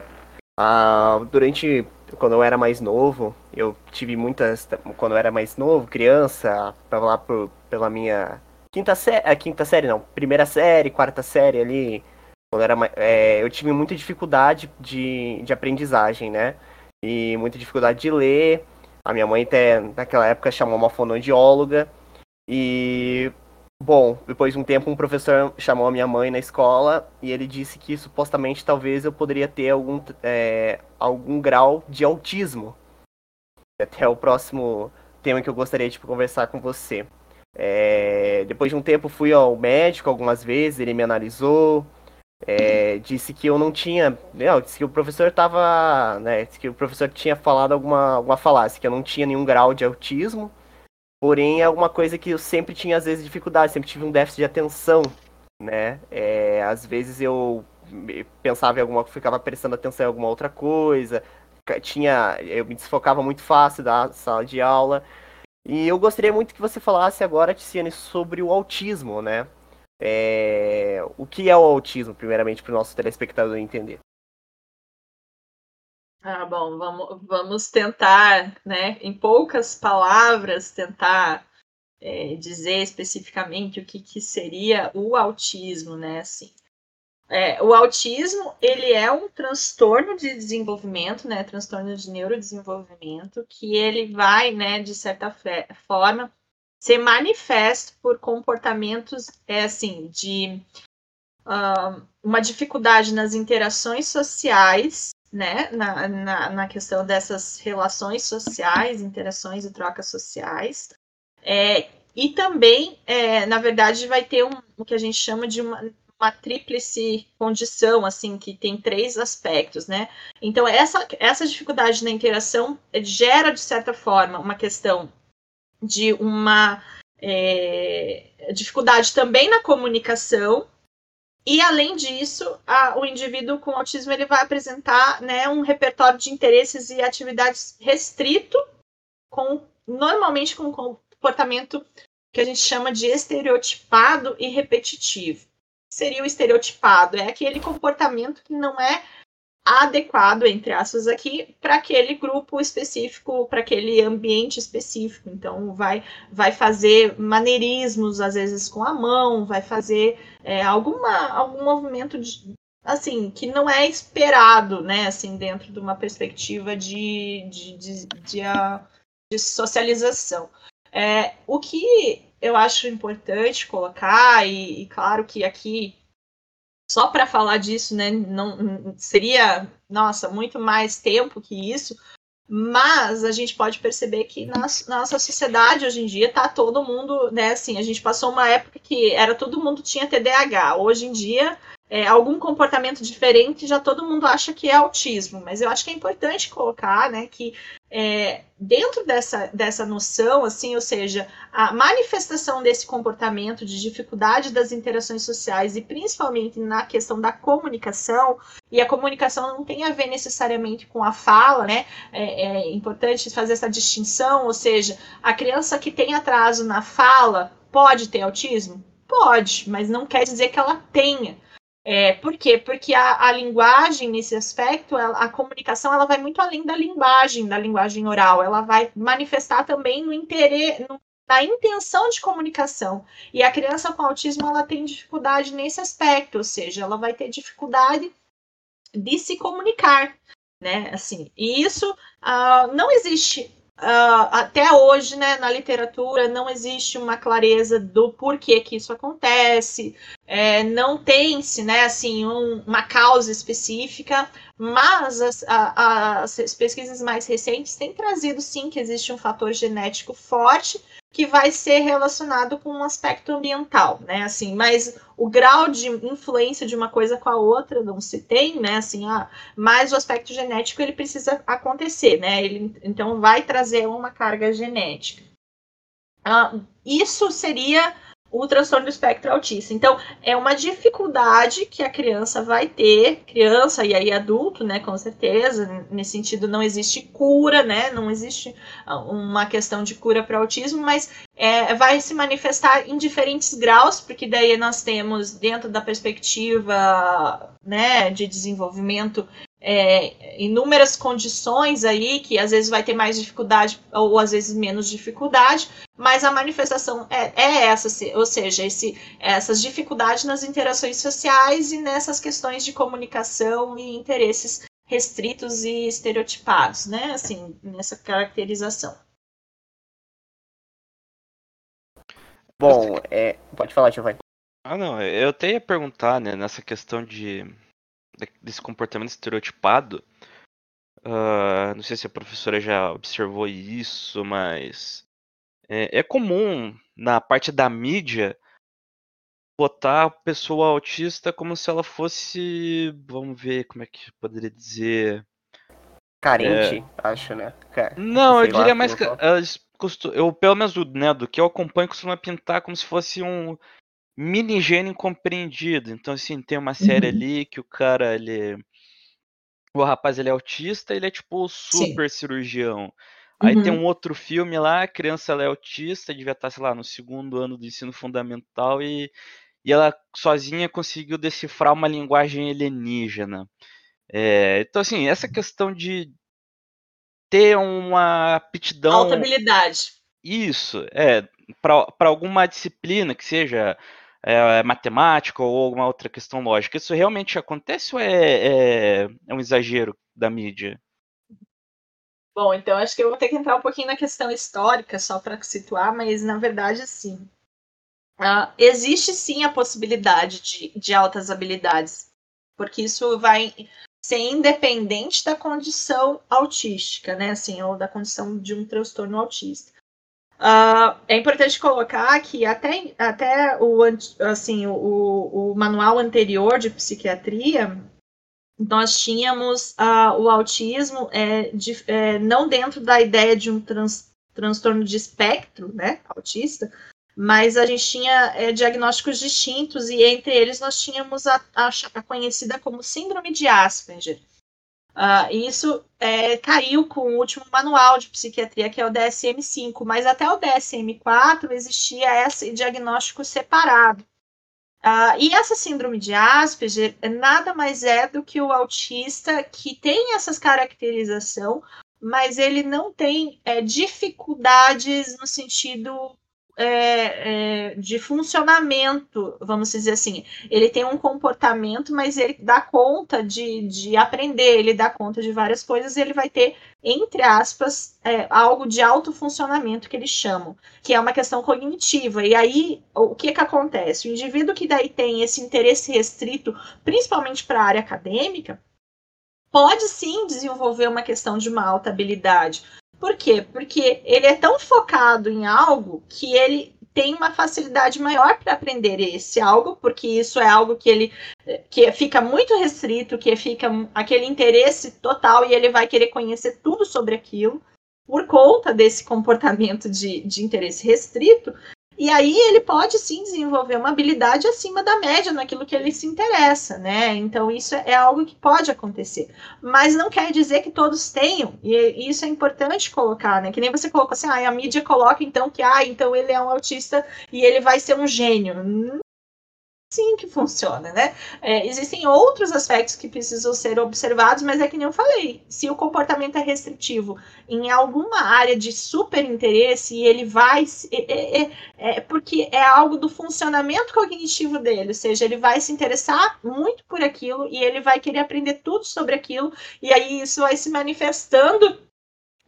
durante quando eu era mais novo, eu tive muitas quando eu era mais novo, criança, para lá por, pela minha quinta série, a quinta série não, primeira série, quarta série ali, quando era, é, eu tive muita dificuldade de, de aprendizagem, né? E muita dificuldade de ler. A minha mãe até naquela época chamou uma fonoaudióloga. E bom, depois de um tempo um professor chamou a minha mãe na escola e ele disse que supostamente talvez eu poderia ter algum, é, algum grau de autismo. Até o próximo tema que eu gostaria de conversar com você. É, depois de um tempo fui ao médico algumas vezes, ele me analisou, é, disse que eu não tinha. Não, disse que o professor estava. Né, disse que o professor tinha falado alguma, alguma falácia, que eu não tinha nenhum grau de autismo. Porém, é alguma coisa que eu sempre tinha, às vezes, dificuldade, sempre tive um déficit de atenção. Né? É, às vezes eu pensava em alguma ficava prestando atenção em alguma outra coisa. Tinha. Eu me desfocava muito fácil da sala de aula. E eu gostaria muito que você falasse agora, Tiziane, sobre o autismo, né? É... O que é o autismo, primeiramente, para o nosso telespectador entender? Ah, bom, vamos, vamos tentar, né, em poucas palavras, tentar é, dizer especificamente o que, que seria o autismo, né, assim. É, o autismo, ele é um transtorno de desenvolvimento, né, transtorno de neurodesenvolvimento, que ele vai, né, de certa forma, ser manifesto por comportamentos é assim de uh, uma dificuldade nas interações sociais, né, na, na, na, questão dessas relações sociais, interações e trocas sociais, é, e também, é, na verdade, vai ter um, o que a gente chama de uma, uma tríplice condição, assim, que tem três aspectos, né? Então, essa, essa dificuldade na interação gera, de certa forma, uma questão de uma é, dificuldade também na comunicação. E além disso, a, o indivíduo com autismo ele vai apresentar né, um repertório de interesses e atividades restrito, com normalmente com comportamento que a gente chama de estereotipado e repetitivo. Seria o estereotipado, é aquele comportamento que não é adequado, entre aspas, aqui, para aquele grupo específico, para aquele ambiente específico. Então, vai, vai fazer maneirismos, às vezes com a mão, vai fazer é, alguma, algum movimento de, assim, que não é esperado, né, assim, dentro de uma perspectiva de, de, de, de, de socialização. É, o que eu acho importante colocar, e, e claro que aqui só para falar disso, né, não seria, nossa, muito mais tempo que isso, mas a gente pode perceber que na, nossa sociedade hoje em dia tá todo mundo, né, assim, a gente passou uma época que era todo mundo tinha TDAH. Hoje em dia é, algum comportamento diferente, já todo mundo acha que é autismo. Mas eu acho que é importante colocar, né, que é, dentro dessa, dessa noção, assim, ou seja, a manifestação desse comportamento de dificuldade das interações sociais e principalmente na questão da comunicação, e a comunicação não tem a ver necessariamente com a fala, né? É, é importante fazer essa distinção, ou seja, a criança que tem atraso na fala pode ter autismo? Pode, mas não quer dizer que ela tenha. É, por quê? Porque a, a linguagem, nesse aspecto, ela, a comunicação, ela vai muito além da linguagem, da linguagem oral. Ela vai manifestar também no interesse, no, na intenção de comunicação. E a criança com autismo, ela tem dificuldade nesse aspecto, ou seja, ela vai ter dificuldade de se comunicar, né? Assim, e isso uh, não existe Uh, até hoje, né, na literatura, não existe uma clareza do porquê que isso acontece, é, não tem-se, né, assim, um, uma causa específica, mas as, a, as pesquisas mais recentes têm trazido, sim, que existe um fator genético forte que vai ser relacionado com um aspecto ambiental, né? Assim, mas o grau de influência de uma coisa com a outra não se tem, né? Assim, ah, mas o aspecto genético ele precisa acontecer, né? Ele então vai trazer uma carga genética. Ah, isso seria o transtorno do espectro autista. Então, é uma dificuldade que a criança vai ter, criança e aí adulto, né, com certeza. Nesse sentido, não existe cura, né, não existe ah, uma questão de cura para autismo, mas é, vai se manifestar em diferentes graus, porque daí nós temos, dentro da perspectiva, né, de desenvolvimento, é, inúmeras condições aí que às vezes vai ter mais dificuldade ou às vezes menos dificuldade, mas a manifestação é, é essa, ou seja, esse, essas dificuldades nas interações sociais e nessas questões de comunicação e interesses restritos e estereotipados, né? Assim, nessa caracterização. Bom, é, pode falar, Giovanni. Ah, não, eu até ia perguntar, né, nessa questão de desse comportamento estereotipado. Uh, não sei se a professora já observou isso, mas é, é, comum na parte da mídia botar a pessoa autista como se ela fosse, vamos ver como é que poderia dizer, carente, é... acho, né? não, eu diria lá, mais que eu pelo menos né, do que eu acompanho costuma pintar como se fosse um mini gênio incompreendido. Então, assim, tem uma série uhum. ali que o cara, ele. O rapaz, ele é autista, ele é tipo super Sim. cirurgião. Aí uhum. tem um outro filme lá, a criança ela é autista, devia estar, sei lá, no segundo ano do ensino fundamental e, e ela sozinha conseguiu decifrar uma linguagem alienígena. É, então, assim, essa questão de ter uma aptidão. Alta habilidade. Isso, é, para alguma disciplina que seja é, matemática ou alguma outra questão lógica. Isso realmente acontece ou é, é, é um exagero da mídia? Bom, então acho que eu vou ter que entrar um pouquinho na questão histórica, só para situar, mas na verdade, sim. Uh, existe sim a possibilidade de, de altas habilidades, porque isso vai ser independente da condição autística, né? Assim, ou da condição de um transtorno autista. Uh, é importante colocar que até, até o, assim, o, o manual anterior de psiquiatria, nós tínhamos uh, o autismo é, de, é, não dentro da ideia de um trans, transtorno de espectro, né, autista, mas a gente tinha é, diagnósticos distintos e entre eles nós tínhamos a, a, a conhecida como síndrome de Asperger, Uh, isso é, caiu com o último manual de psiquiatria, que é o DSM-5, mas até o DSM-4 existia esse diagnóstico separado. Uh, e essa síndrome de Asperger nada mais é do que o autista que tem essas caracterização, mas ele não tem é, dificuldades no sentido é, é, de funcionamento, vamos dizer assim. Ele tem um comportamento, mas ele dá conta de, de aprender, ele dá conta de várias coisas, ele vai ter, entre aspas, é, algo de alto funcionamento que eles chamam, que é uma questão cognitiva. E aí, o que que acontece? O indivíduo que daí tem esse interesse restrito, principalmente para a área acadêmica, pode sim desenvolver uma questão de uma alta habilidade, por quê? Porque ele é tão focado em algo que ele tem uma facilidade maior para aprender esse algo, porque isso é algo que ele que fica muito restrito, que fica aquele interesse total e ele vai querer conhecer tudo sobre aquilo por conta desse comportamento de, de interesse restrito, e aí ele pode sim desenvolver uma habilidade acima da média naquilo que ele se interessa, né? Então isso é algo que pode acontecer. Mas não quer dizer que todos tenham, e isso é importante colocar, né? Que nem você colocou assim, ah, a mídia coloca então que ah, então ele é um autista e ele vai ser um gênio assim que funciona, né? É, existem outros aspectos que precisam ser observados, mas é que nem eu falei, se o comportamento é restritivo em alguma área de super interesse ele vai, é, é, é, porque é algo do funcionamento cognitivo dele, ou seja, ele vai se interessar muito por aquilo e ele vai querer aprender tudo sobre aquilo, e aí isso vai se manifestando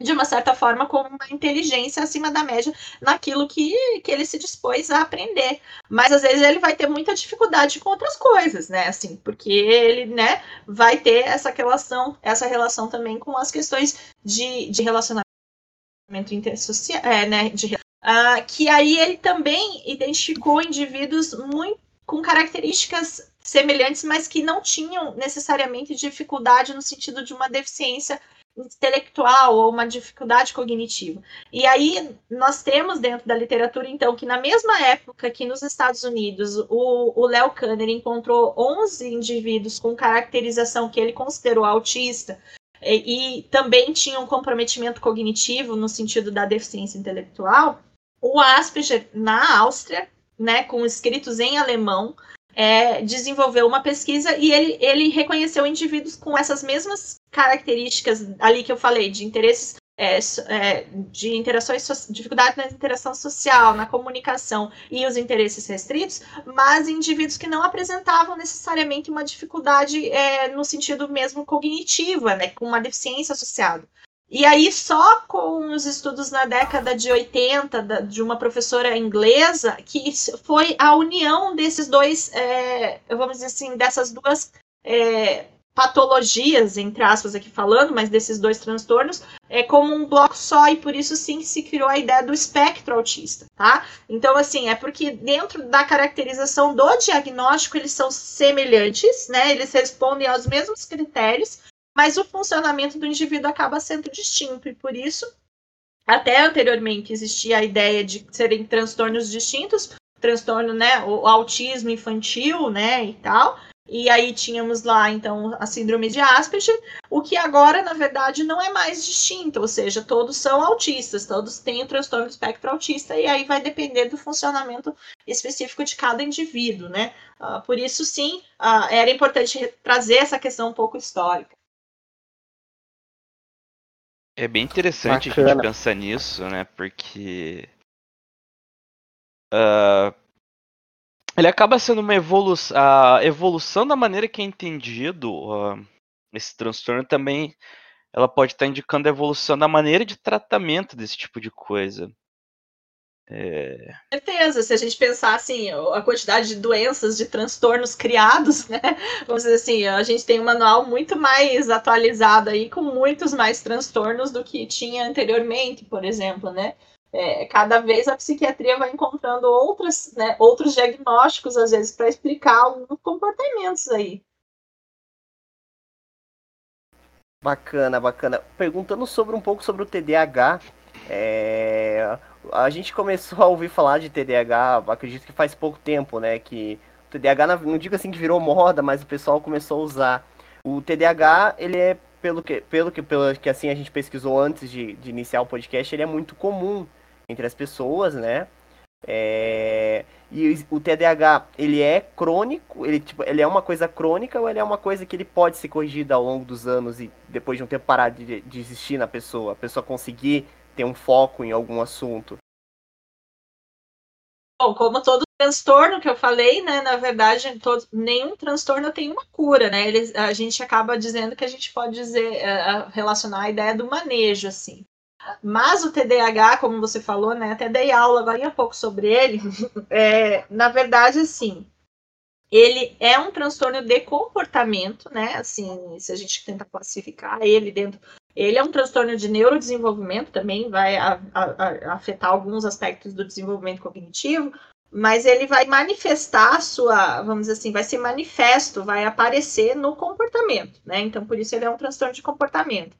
de uma certa forma, com uma inteligência acima da média naquilo que, que ele se dispôs a aprender. Mas às vezes ele vai ter muita dificuldade com outras coisas, né? Assim, porque ele, né, vai ter essa relação, essa relação também com as questões de, de relacionamento intersocial, é, né? De, uh, que aí ele também identificou indivíduos muito com características semelhantes, mas que não tinham necessariamente dificuldade no sentido de uma deficiência intelectual ou uma dificuldade cognitiva. E aí nós temos dentro da literatura, então, que na mesma época que nos Estados Unidos o Léo Kanner encontrou 11 indivíduos com caracterização que ele considerou autista e, e também tinham um comprometimento cognitivo no sentido da deficiência intelectual, o Asperger, na Áustria, né, com escritos em alemão, é, desenvolveu uma pesquisa e ele, ele reconheceu indivíduos com essas mesmas características ali que eu falei, de interesses, é, é, de interações, dificuldade na interação social, na comunicação e os interesses restritos, mas indivíduos que não apresentavam necessariamente uma dificuldade é, no sentido mesmo cognitiva, né, com uma deficiência associada. E aí, só com os estudos na década de 80 de uma professora inglesa, que foi a união desses dois, é, vamos dizer assim, dessas duas é, patologias, entre aspas, aqui falando, mas desses dois transtornos, é como um bloco só, e por isso sim se criou a ideia do espectro autista, tá? Então, assim, é porque dentro da caracterização do diagnóstico, eles são semelhantes, né? Eles respondem aos mesmos critérios, mas o funcionamento do indivíduo acaba sendo distinto, e por isso, até anteriormente existia a ideia de serem transtornos distintos, transtorno, né, o autismo infantil, né, e tal, e aí tínhamos lá, então, a síndrome de Asperger, o que agora, na verdade, não é mais distinto, ou seja, todos são autistas, todos têm o transtorno do espectro autista, e aí vai depender do funcionamento específico de cada indivíduo, né? Uh, por isso, sim, uh, era importante trazer essa questão um pouco histórica. É bem interessante Bacana. a gente pensar nisso, né? Porque. Uh, ele acaba sendo uma evolução. A evolução da maneira que é entendido uh, esse transtorno também. Ela pode estar indicando a evolução da maneira de tratamento desse tipo de coisa. É... certeza, se a gente pensar assim, a quantidade de doenças, de transtornos criados, [LAUGHS] né? Vamos dizer assim, a gente tem um manual muito mais atualizado aí, com muitos mais transtornos do que tinha anteriormente, por exemplo, né? É, cada vez a psiquiatria vai encontrando outras, né, outros diagnósticos, às vezes, para explicar alguns comportamentos aí. Bacana, bacana. Perguntando sobre um pouco sobre o TDAH, é, a gente começou a ouvir falar de TDAH, acredito que faz pouco tempo, né? Que o TDAH, não digo assim que virou moda, mas o pessoal começou a usar. O TDAH, ele é, pelo que, pelo que, pelo que assim a gente pesquisou antes de, de iniciar o podcast, ele é muito comum entre as pessoas, né? É... E o TDAH, ele é crônico, ele, tipo, ele é uma coisa crônica ou ele é uma coisa que ele pode ser corrigida ao longo dos anos e depois de um tempo parar de, de existir na pessoa, a pessoa conseguir ter um foco em algum assunto? Bom, como todo transtorno que eu falei, né, na verdade, todo, nenhum transtorno tem uma cura, né? A gente acaba dizendo que a gente pode dizer, uh, relacionar a ideia do manejo, assim. Mas o TDAH, como você falou, né, até dei aula agora há pouco sobre ele, [LAUGHS] é, na verdade, assim, ele é um transtorno de comportamento, né? Assim, se a gente tenta classificar ele dentro ele é um transtorno de neurodesenvolvimento, também vai a, a, a afetar alguns aspectos do desenvolvimento cognitivo, mas ele vai manifestar a sua, vamos dizer assim, vai ser manifesto, vai aparecer no comportamento, né? Então, por isso ele é um transtorno de comportamento.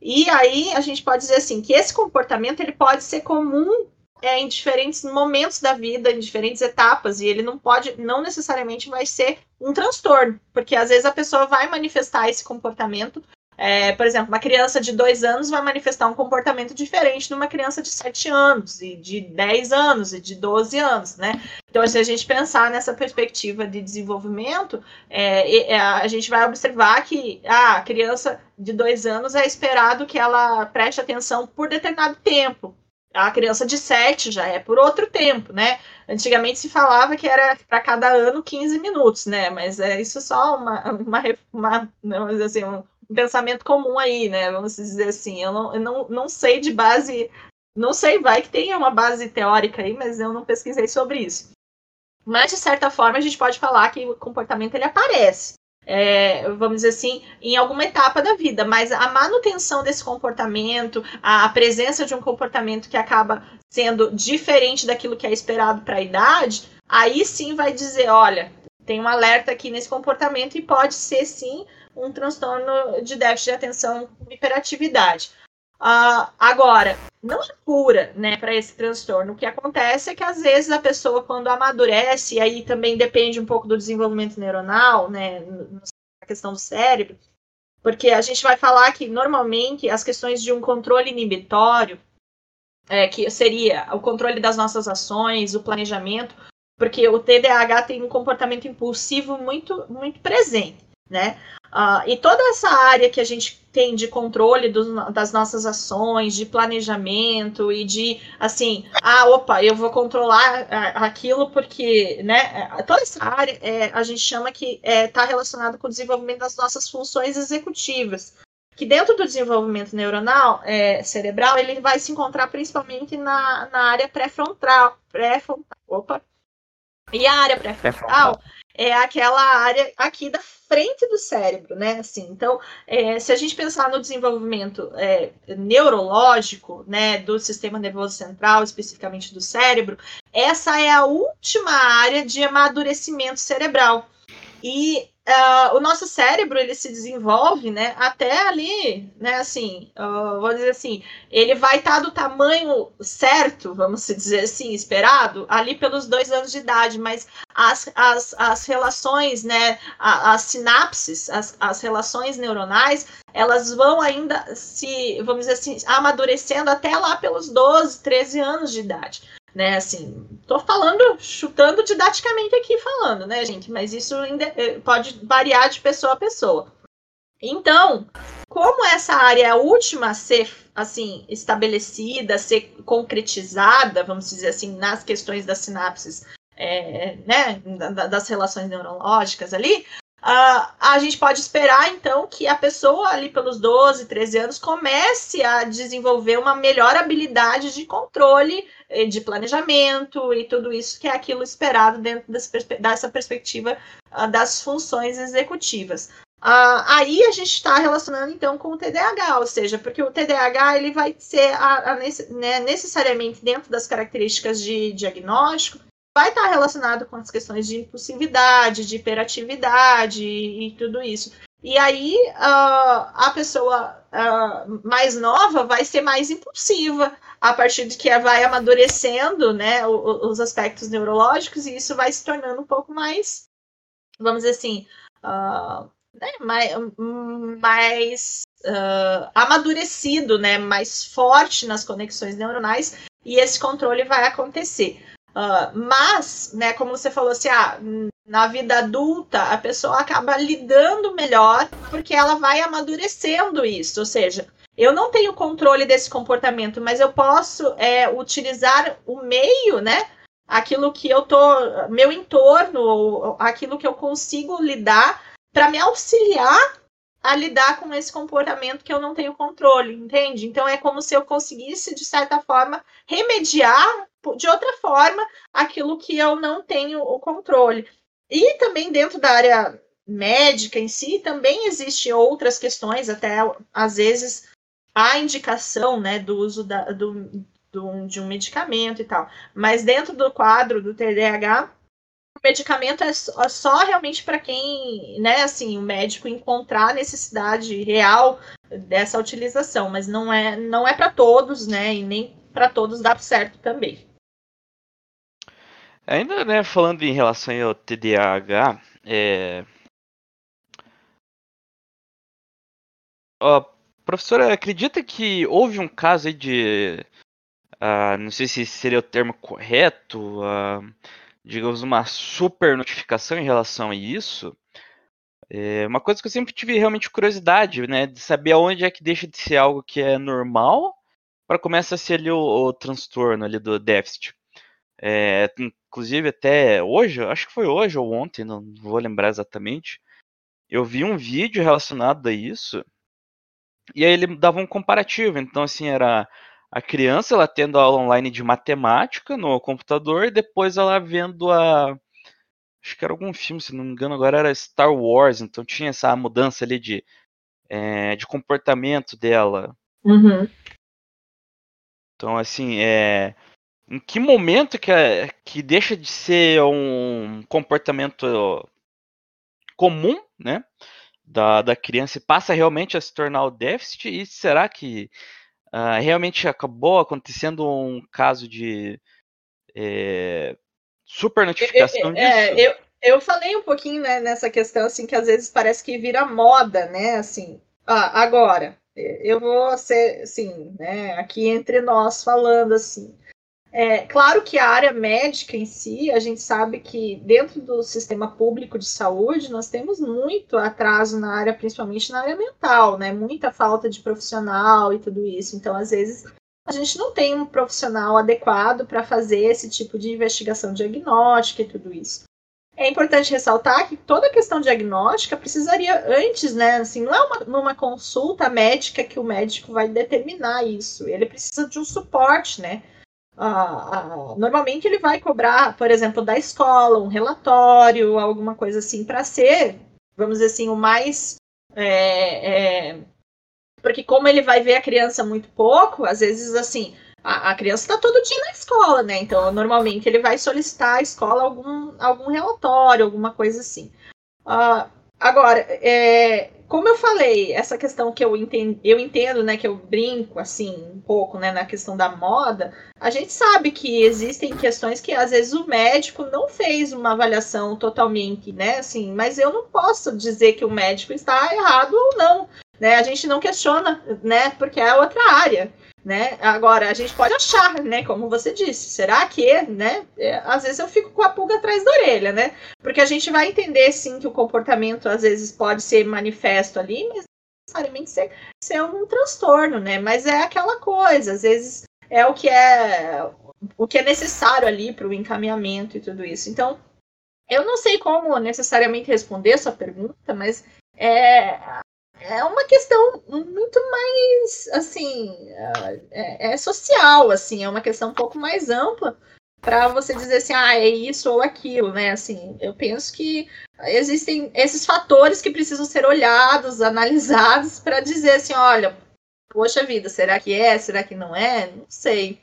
E aí a gente pode dizer assim que esse comportamento ele pode ser comum é, em diferentes momentos da vida, em diferentes etapas, e ele não pode, não necessariamente vai ser um transtorno, porque às vezes a pessoa vai manifestar esse comportamento é, por exemplo, uma criança de 2 anos vai manifestar um comportamento diferente de uma criança de 7 anos, e de 10 anos, e de 12 anos, né? Então, se a gente pensar nessa perspectiva de desenvolvimento, é, é, a gente vai observar que ah, a criança de 2 anos é esperado que ela preste atenção por determinado tempo. A criança de 7 já é por outro tempo, né? Antigamente se falava que era para cada ano 15 minutos, né? Mas é isso só uma, uma, uma não, assim, um, um pensamento comum aí, né? Vamos dizer assim. Eu não, eu não, não sei de base. Não sei, vai que tenha uma base teórica aí, mas eu não pesquisei sobre isso. Mas, de certa forma, a gente pode falar que o comportamento ele aparece. É, vamos dizer assim, em alguma etapa da vida, mas a manutenção desse comportamento, a, a presença de um comportamento que acaba sendo diferente daquilo que é esperado para a idade, aí sim vai dizer, olha, tem um alerta aqui nesse comportamento e pode ser sim um transtorno de déficit de atenção com hiperatividade. Uh, agora, não é cura né, para esse transtorno. O que acontece é que às vezes a pessoa, quando amadurece, e aí também depende um pouco do desenvolvimento neuronal, né, na questão do cérebro, porque a gente vai falar que normalmente as questões de um controle inibitório, é, que seria o controle das nossas ações, o planejamento, porque o TDAH tem um comportamento impulsivo muito, muito presente, né? Uh, e toda essa área que a gente tem de controle do, das nossas ações, de planejamento e de assim, ah, opa, eu vou controlar aquilo porque, né? É, toda essa área é, a gente chama que está é, tá relacionada com o desenvolvimento das nossas funções executivas. Que dentro do desenvolvimento neuronal é, cerebral, ele vai se encontrar principalmente na, na área pré-frontal. Pré-frontal. Opa! E a área pré-frontal é aquela área aqui da frente do cérebro, né? Assim, então, é, se a gente pensar no desenvolvimento é, neurológico, né, do sistema nervoso central, especificamente do cérebro, essa é a última área de amadurecimento cerebral. E uh, o nosso cérebro ele se desenvolve, né, até ali, né, assim, uh, vou dizer assim, ele vai estar tá do tamanho certo, vamos dizer assim, esperado, ali pelos dois anos de idade, mas as, as, as relações, né, as, sinapses, as, as relações neuronais, elas vão ainda se, vamos dizer assim, amadurecendo até lá pelos 12, 13 anos de idade né? Assim, tô falando, chutando didaticamente aqui falando, né, gente? Mas isso eh, pode variar de pessoa a pessoa. Então, como essa área é a última a ser assim estabelecida, a ser concretizada, vamos dizer assim, nas questões das sinapses, é, né, das relações neurológicas ali, Uh, a gente pode esperar, então, que a pessoa ali pelos 12, 13 anos comece a desenvolver uma melhor habilidade de controle, eh, de planejamento e tudo isso que é aquilo esperado dentro dessa perspectiva uh, das funções executivas. Uh, aí a gente está relacionando então com o TDAH, ou seja, porque o TDAH ele vai ser a, a, né, necessariamente dentro das características de diagnóstico, vai estar relacionado com as questões de impulsividade, de hiperatividade e, e tudo isso. E aí uh, a pessoa uh, mais nova vai ser mais impulsiva a partir de que vai amadurecendo né, os aspectos neurológicos e isso vai se tornando um pouco mais, vamos dizer assim, uh, né, mais, mais amadurecido, né, mais forte nas conexões neuronais e esse controle vai acontecer. Uh, mas, né, como você falou assim, ah, na vida adulta a pessoa acaba lidando melhor porque ela vai amadurecendo isso. Ou seja, eu não tenho controle desse comportamento, mas eu posso é, utilizar o meio, né? Aquilo que eu tô, meu entorno, aquilo que eu consigo lidar para me auxiliar a lidar com esse comportamento que eu não tenho controle, entende? Então é como se eu conseguisse, de certa forma, remediar de outra forma aquilo que eu não tenho o controle. E também dentro da área médica em si, também existem outras questões, até às vezes a indicação né, do uso da, do, do, de um medicamento e tal. Mas dentro do quadro do TDAH, o medicamento é só, é só realmente para quem, né, assim, o médico encontrar necessidade real dessa utilização, mas não é, não é para todos, né, e nem para todos dá certo também. Ainda, né, falando em relação ao TDAH, é... Ó, professora, acredita que houve um caso aí de. Uh, não sei se seria o termo correto, uh, digamos, uma super notificação em relação a isso? É uma coisa que eu sempre tive realmente curiosidade, né, de saber aonde é que deixa de ser algo que é normal para começar a ser ali o, o transtorno ali do déficit. É, inclusive até hoje, acho que foi hoje ou ontem, não vou lembrar exatamente. Eu vi um vídeo relacionado a isso, E aí ele dava um comparativo. Então, assim, era a criança ela tendo aula online de matemática no computador e depois ela vendo a. Acho que era algum filme, se não me engano, agora era Star Wars, então tinha essa mudança ali de, é, de comportamento dela. Uhum. Então, assim, é, em que momento que, é, que deixa de ser um comportamento comum, né? Da, da criança e passa realmente a se tornar o déficit? E será que uh, realmente acabou acontecendo um caso de é, super notificação é, disso? É, eu, eu falei um pouquinho né, nessa questão, assim, que às vezes parece que vira moda, né? Assim, ah, agora, eu vou ser, assim, né, aqui entre nós falando assim. É, claro que a área médica em si, a gente sabe que dentro do sistema público de saúde, nós temos muito atraso na área, principalmente na área mental, né? Muita falta de profissional e tudo isso. Então, às vezes, a gente não tem um profissional adequado para fazer esse tipo de investigação diagnóstica e tudo isso. É importante ressaltar que toda questão diagnóstica precisaria antes, né? Assim, não é uma, numa consulta médica que o médico vai determinar isso. Ele precisa de um suporte, né? Ah, normalmente ele vai cobrar, por exemplo, da escola, um relatório, alguma coisa assim, para ser, vamos dizer assim, o mais. É, é, porque como ele vai ver a criança muito pouco, às vezes assim, a, a criança está todo dia na escola, né? Então, normalmente ele vai solicitar à escola algum, algum relatório, alguma coisa assim. Uh, agora, é, como eu falei, essa questão que eu entendo, eu entendo, né, que eu brinco assim um pouco, né, na questão da moda, a gente sabe que existem questões que às vezes o médico não fez uma avaliação totalmente, né, assim, mas eu não posso dizer que o médico está errado ou não, né? A gente não questiona, né, porque é outra área. Né? Agora, a gente pode achar, né? Como você disse, será que, né? É, às vezes eu fico com a pulga atrás da orelha, né? Porque a gente vai entender, sim, que o comportamento às vezes pode ser manifesto ali, mas necessariamente ser, ser um transtorno, né? Mas é aquela coisa, às vezes é o que é o que é necessário ali para o encaminhamento e tudo isso. Então, eu não sei como necessariamente responder sua pergunta, mas é, é uma questão muito mais, assim, é, é, social, assim, é uma questão um pouco mais ampla para você dizer assim, ah, é isso ou aquilo, né? Assim, eu penso que existem esses fatores que precisam ser olhados, analisados para dizer assim, olha, poxa vida, será que é, será que não é? Não sei.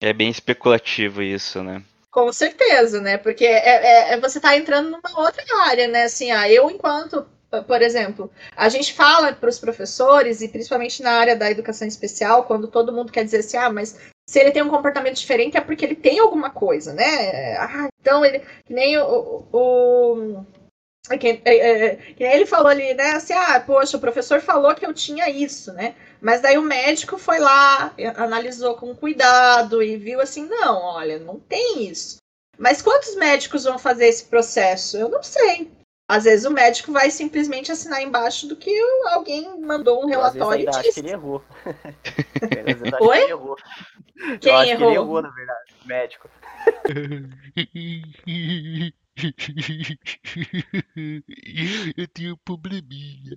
É bem especulativo isso, né? Com certeza, né? Porque é, é, é você está entrando numa outra área, né? Assim, ah, eu enquanto por exemplo, a gente fala para os professores, e principalmente na área da educação especial, quando todo mundo quer dizer assim, ah, mas se ele tem um comportamento diferente é porque ele tem alguma coisa, né? Ah, então ele. Que nem o. o que, é, é, que nem ele falou ali, né? Assim, ah, poxa, o professor falou que eu tinha isso, né? Mas daí o médico foi lá, analisou com cuidado e viu assim, não, olha, não tem isso. Mas quantos médicos vão fazer esse processo? Eu não sei. Às vezes o médico vai simplesmente assinar embaixo do que alguém mandou um relatório e disse. que ele errou. [LAUGHS] Oi? Que ele errou. Quem Eu errou? Que ele errou, na verdade. O médico. Eu tenho um probleminha.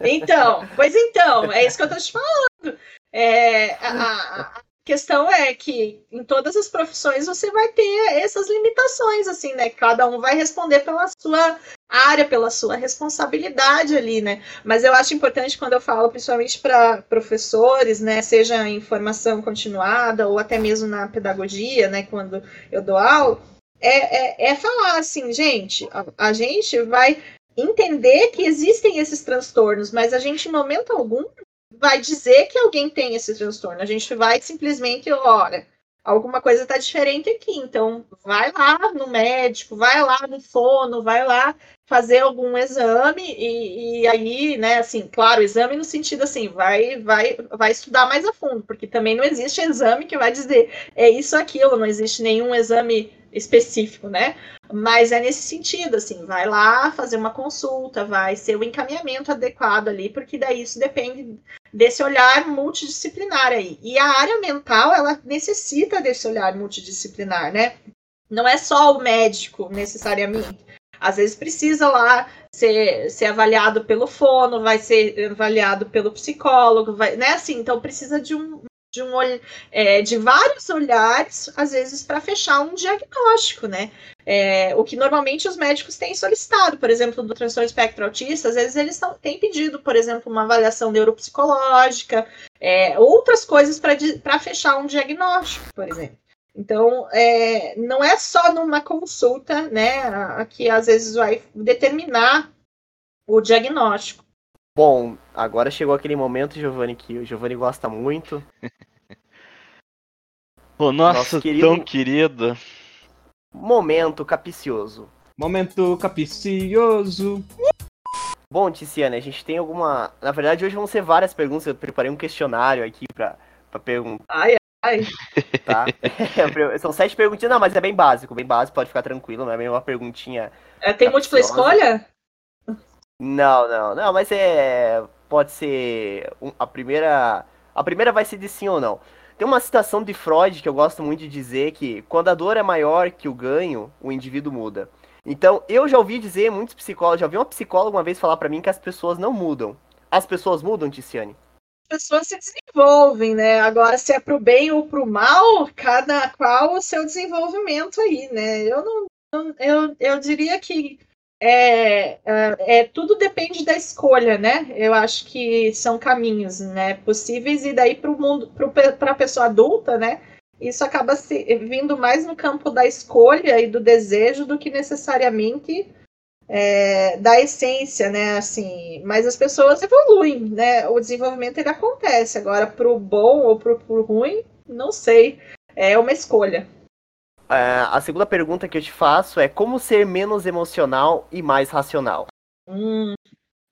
Então, pois então, é isso que eu tô te falando. É, a, questão é que em todas as profissões você vai ter essas limitações, assim, né? Cada um vai responder pela sua área, pela sua responsabilidade ali, né? Mas eu acho importante quando eu falo, principalmente para professores, né? Seja em formação continuada ou até mesmo na pedagogia, né? Quando eu dou aula, é, é, é falar assim, gente, a, a gente vai entender que existem esses transtornos, mas a gente, em momento algum, vai dizer que alguém tem esse transtorno. A gente vai simplesmente, olha, alguma coisa está diferente aqui. Então, vai lá no médico, vai lá no fono, vai lá fazer algum exame e, e, aí, né, assim, claro, exame no sentido assim, vai, vai, vai estudar mais a fundo, porque também não existe exame que vai dizer é isso aquilo, não existe nenhum exame específico, né? Mas é nesse sentido, assim, vai lá fazer uma consulta, vai ser o encaminhamento adequado ali, porque daí isso depende desse olhar multidisciplinar aí. E a área mental, ela necessita desse olhar multidisciplinar, né? Não é só o médico, necessariamente. Às vezes precisa lá ser, ser avaliado pelo fono, vai ser avaliado pelo psicólogo, vai, né? Assim, então precisa de um, de, um, é, de vários olhares, às vezes, para fechar um diagnóstico, né? É, o que normalmente os médicos têm solicitado, por exemplo, do transtorno espectro autista, às vezes eles tão, têm pedido, por exemplo, uma avaliação neuropsicológica, é, outras coisas para fechar um diagnóstico, por exemplo. Então, é, não é só numa consulta, né, que às vezes vai determinar o diagnóstico. Bom, agora chegou aquele momento, Giovanni, que o Giovanni gosta muito. [LAUGHS] Pô, nossa, Nosso querido... tão querido. Momento capicioso. Momento capicioso. Bom, Tiziane, a gente tem alguma. Na verdade, hoje vão ser várias perguntas. Eu preparei um questionário aqui pra, pra perguntar. Ai. Tá? [LAUGHS] São sete perguntinhas, não, mas é bem básico, bem básico, pode ficar tranquilo, não é uma perguntinha. É, tem múltipla escolha? Não, não, não, mas é. Pode ser. A primeira. A primeira vai ser de sim ou não. Tem uma citação de Freud que eu gosto muito de dizer que quando a dor é maior que o ganho, o indivíduo muda. Então, eu já ouvi dizer, muitos psicólogos, já ouvi uma psicóloga uma vez falar para mim que as pessoas não mudam. As pessoas mudam, Ticiane? As pessoas se desenvolvem, né? Agora, se é pro bem ou pro mal, cada qual o seu desenvolvimento aí, né? Eu não. Eu, eu diria que é, é, é, tudo depende da escolha, né? Eu acho que são caminhos, né, possíveis e daí para o mundo, para a pessoa adulta, né? Isso acaba se, vindo mais no campo da escolha e do desejo do que necessariamente é, da essência, né? Assim, mas as pessoas evoluem, né? O desenvolvimento ele acontece. Agora, para o bom ou para o ruim, não sei. É uma escolha. Uh, a segunda pergunta que eu te faço é como ser menos emocional e mais racional? Hum,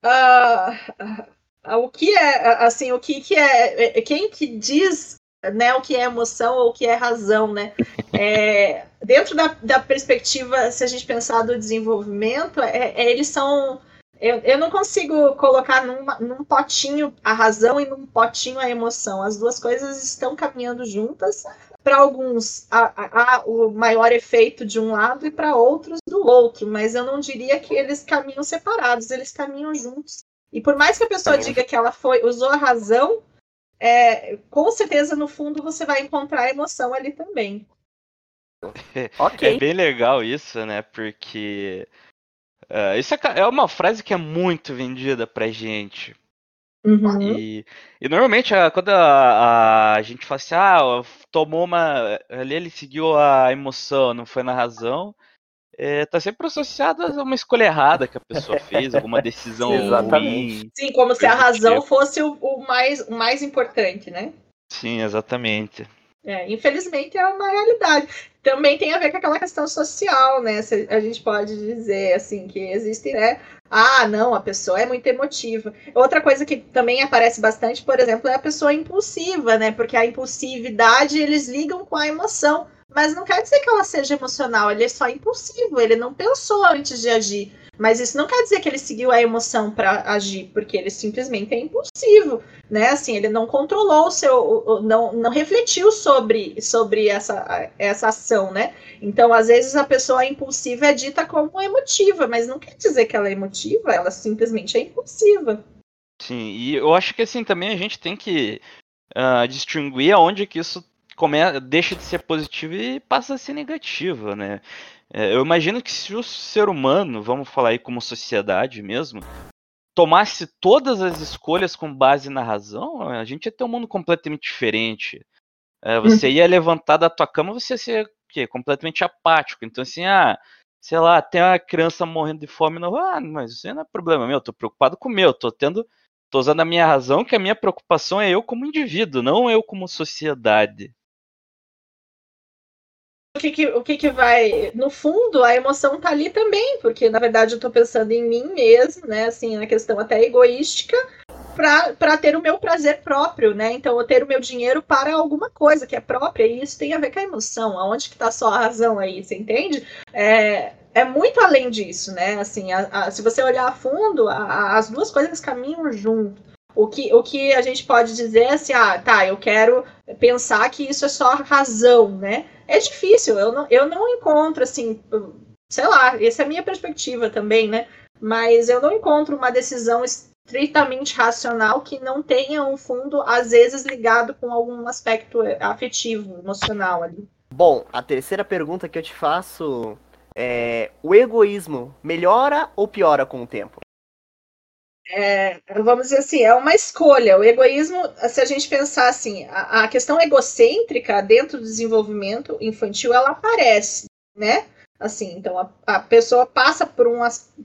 uh, uh, o que é assim, o que, que é, é, é quem que diz né, o que é emoção ou o que é razão, né? É, dentro da, da perspectiva, se a gente pensar do desenvolvimento, é, é, eles são eu, eu não consigo colocar numa, num potinho a razão e num potinho a emoção. As duas coisas estão caminhando juntas, para alguns há, o maior efeito de um lado e para outros do outro, mas eu não diria que eles caminham separados, eles caminham juntos. E por mais que a pessoa diga que ela foi usou a razão, é, com certeza no fundo você vai encontrar a emoção ali também. [LAUGHS] okay. É bem legal isso, né? Porque uh, isso é, é uma frase que é muito vendida pra gente. Uhum. E, e, normalmente, quando a, a, gente fala assim, ah, tomou uma. Ali ele seguiu a emoção, não foi na razão. É, tá sempre associado a uma escolha errada que a pessoa fez, alguma [LAUGHS] decisão exatamente. ruim. Sim, como se a razão tipo. fosse o, o, mais, o mais importante, né? Sim, exatamente. É, infelizmente é uma realidade. Também tem a ver com aquela questão social, né? A gente pode dizer assim que existe, né? Ah, não, a pessoa é muito emotiva. Outra coisa que também aparece bastante, por exemplo, é a pessoa impulsiva, né? Porque a impulsividade eles ligam com a emoção, mas não quer dizer que ela seja emocional, ele é só impulsivo, ele não pensou antes de agir. Mas isso não quer dizer que ele seguiu a emoção para agir, porque ele simplesmente é impulsivo, né? Assim, ele não controlou o seu, não, não refletiu sobre, sobre essa, essa ação, né? Então, às vezes a pessoa impulsiva é dita como emotiva, mas não quer dizer que ela é emotiva, ela simplesmente é impulsiva. Sim, e eu acho que assim também a gente tem que uh, distinguir aonde que isso come... deixa de ser positivo e passa a ser negativo, né? É, eu imagino que se o ser humano, vamos falar aí como sociedade mesmo, tomasse todas as escolhas com base na razão, a gente ia ter um mundo completamente diferente. É, você uhum. ia levantar da tua cama, você ia ser quê? completamente apático. Então, assim, ah, sei lá, tem uma criança morrendo de fome, não, ah, mas isso não é problema meu, eu tô preocupado com o meu, tô tendo, tô usando a minha razão, que a minha preocupação é eu como indivíduo, não eu como sociedade o que, que, o que, que vai. No fundo, a emoção tá ali também, porque na verdade eu tô pensando em mim mesmo, né? Assim, na questão até egoística, para ter o meu prazer próprio, né? Então, eu ter o meu dinheiro para alguma coisa que é própria, e isso tem a ver com a emoção. Aonde que tá só a razão aí, você entende? É, é muito além disso, né? Assim, a, a, se você olhar a fundo, a, as duas coisas caminham junto. O que, o que a gente pode dizer é assim, ah, tá, eu quero pensar que isso é só razão, né? É difícil, eu não, eu não encontro, assim, sei lá, essa é a minha perspectiva também, né? Mas eu não encontro uma decisão estritamente racional que não tenha um fundo, às vezes, ligado com algum aspecto afetivo, emocional ali. Bom, a terceira pergunta que eu te faço é: o egoísmo melhora ou piora com o tempo? É, vamos dizer assim, é uma escolha. O egoísmo, se a gente pensar assim, a, a questão egocêntrica dentro do desenvolvimento infantil, ela aparece, né? Assim, então a, a pessoa passa por, um,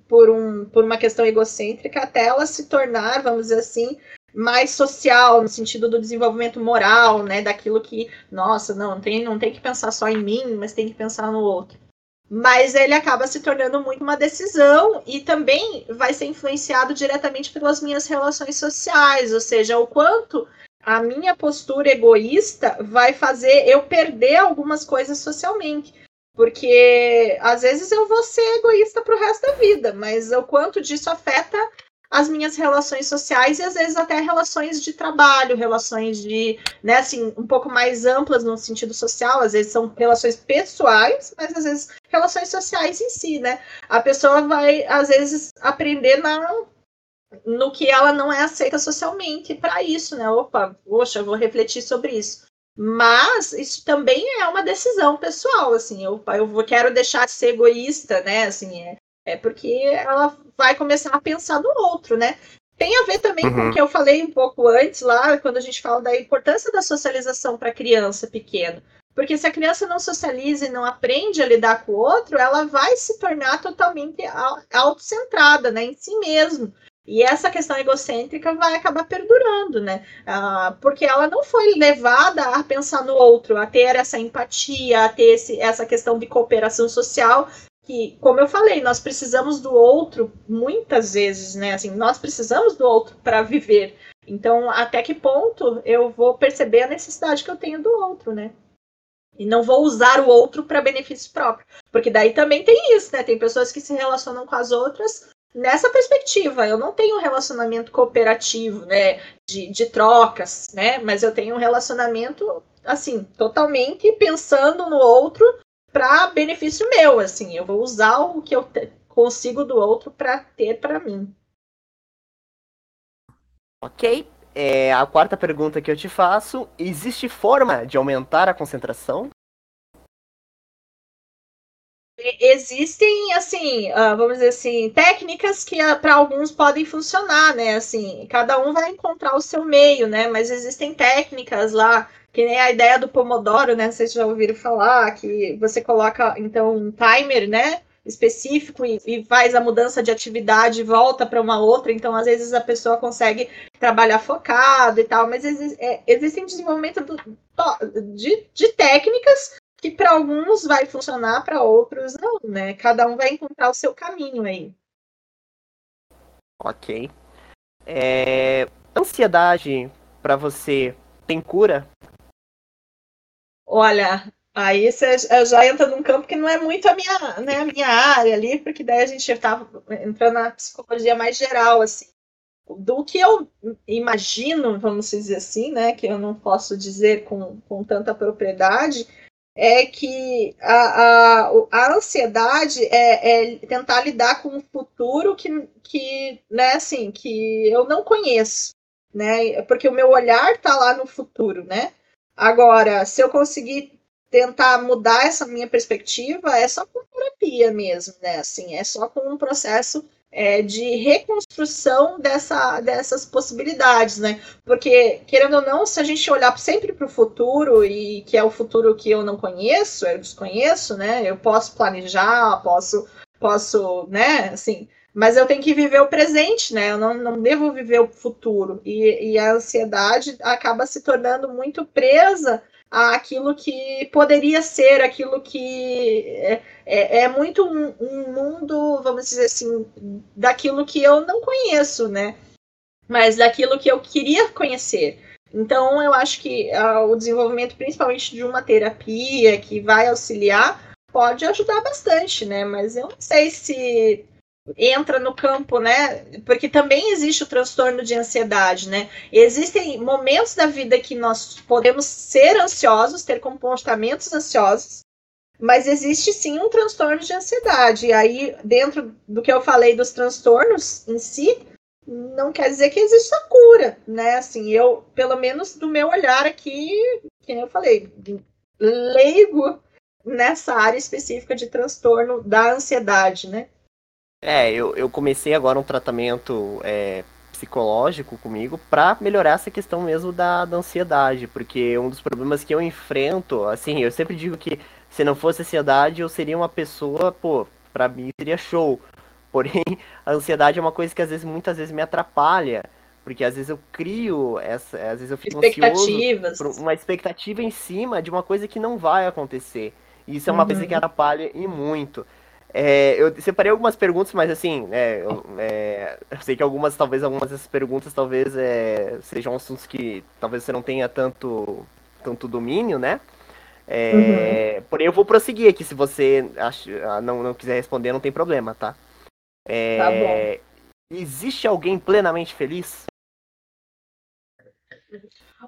por, um, por uma questão egocêntrica até ela se tornar, vamos dizer assim, mais social, no sentido do desenvolvimento moral, né? Daquilo que, nossa, não, tem, não tem que pensar só em mim, mas tem que pensar no outro. Mas ele acaba se tornando muito uma decisão e também vai ser influenciado diretamente pelas minhas relações sociais, ou seja, o quanto a minha postura egoísta vai fazer eu perder algumas coisas socialmente. Porque às vezes eu vou ser egoísta para o resto da vida, mas o quanto disso afeta as minhas relações sociais e às vezes até relações de trabalho, relações de, né, assim, um pouco mais amplas no sentido social, às vezes são relações pessoais, mas às vezes relações sociais em si, né? A pessoa vai às vezes aprender na no que ela não é aceita socialmente para isso, né? Opa, poxa, vou refletir sobre isso. Mas isso também é uma decisão pessoal, assim, eu, eu quero deixar de ser egoísta, né? Assim, é, é porque ela vai começar a pensar no outro, né? Tem a ver também uhum. com o que eu falei um pouco antes lá, quando a gente fala da importância da socialização para a criança pequena. Porque se a criança não socializa e não aprende a lidar com o outro, ela vai se tornar totalmente autocentrada, né, em si mesmo. E essa questão egocêntrica vai acabar perdurando, né? Ah, porque ela não foi levada a pensar no outro, a ter essa empatia, a ter esse, essa questão de cooperação social. Que, como eu falei, nós precisamos do outro muitas vezes, né? Assim, nós precisamos do outro para viver. Então, até que ponto eu vou perceber a necessidade que eu tenho do outro, né? E não vou usar o outro para benefício próprio. Porque daí também tem isso, né? Tem pessoas que se relacionam com as outras nessa perspectiva. Eu não tenho um relacionamento cooperativo, né, de, de trocas, né, mas eu tenho um relacionamento, assim, totalmente pensando no outro para benefício meu, assim. Eu vou usar o que eu consigo do outro para ter para mim. Ok. É, a quarta pergunta que eu te faço: existe forma de aumentar a concentração? Existem, assim, uh, vamos dizer assim, técnicas que uh, para alguns podem funcionar, né? Assim, cada um vai encontrar o seu meio, né? Mas existem técnicas lá, que nem a ideia do Pomodoro, né? Vocês já ouviram falar, que você coloca, então, um timer, né? específico e, e, faz a mudança de atividade e volta para uma outra, então às vezes a pessoa consegue trabalhar focado e tal, mas é, existem desenvolvimento do, de, de técnicas que para alguns vai funcionar, para outros não, né? Cada um vai encontrar o seu caminho aí. Ok. É... Ansiedade para você tem cura? Olha, aí você já entra num campo que não é muito a minha, né, a minha área ali, porque daí a gente estava entrando na psicologia mais geral, assim. Do que eu imagino, vamos dizer assim, né, que eu não posso dizer com, com tanta propriedade, é que a, a, a ansiedade é, é, tentar lidar com um futuro que, que, né, assim, que eu não conheço, né? Porque o meu olhar está lá no futuro, né? Agora, se eu conseguir tentar mudar essa minha perspectiva, é só com terapia mesmo, né? Assim, é só com um processo é, de reconstrução dessa, dessas possibilidades, né? Porque, querendo ou não, se a gente olhar sempre para o futuro, e que é o futuro que eu não conheço, eu desconheço, né? Eu posso planejar, posso, posso, né? Assim, mas eu tenho que viver o presente, né? Eu não, não devo viver o futuro. E, e a ansiedade acaba se tornando muito presa aquilo que poderia ser, aquilo que é, é, é muito um, um, mundo, vamos dizer assim, daquilo que eu não conheço, né? Mas daquilo que eu queria conhecer. Então, eu acho que uh, o desenvolvimento, principalmente de uma terapia que vai auxiliar, pode ajudar bastante, né? Mas eu não sei se entra no campo, né? Porque também existe o transtorno de ansiedade, né? Existem momentos da vida que nós podemos ser ansiosos, ter comportamentos ansiosos, Mas existe sim um transtorno de ansiedade. E aí, dentro do que eu falei dos transtornos em si, não quer dizer que exista cura, né? Assim, eu, pelo menos do meu olhar aqui, que eu falei, leigo nessa área específica de transtorno da ansiedade, né? É, eu, eu comecei agora um tratamento é, psicológico comigo para melhorar essa questão mesmo da, da ansiedade, porque um dos problemas que eu enfrento, assim, eu sempre digo que se não fosse ansiedade eu seria uma pessoa, pô, pra mim seria show. [LAUGHS] Porém, a ansiedade é uma coisa que às vezes, muitas vezes me atrapalha, porque às vezes eu crio essa, às vezes eu fico Expectativas. ansioso uma expectativa em cima de uma coisa que não vai acontecer. E isso é uma uhum. coisa que atrapalha e muito. É, eu separei algumas perguntas, mas assim, é, eu, é, eu, sei que algumas, talvez algumas dessas perguntas talvez é, sejam assuntos que talvez você não tenha tanto, tanto domínio, né? É, uhum. Porém, eu vou prosseguir aqui, se você acha, não, não quiser responder, não tem problema, tá? É, tá bom. Existe alguém plenamente feliz?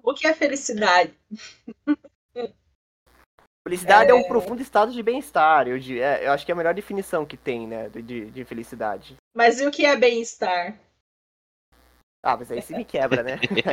O que é felicidade? [LAUGHS] Felicidade é... é, um profundo estado de bem-estar. Eu, é, eu acho que é a melhor definição que tem, né, de, de felicidade. Mas e o que é bem-estar? Ah, mas aí você me quebra, né? [LAUGHS]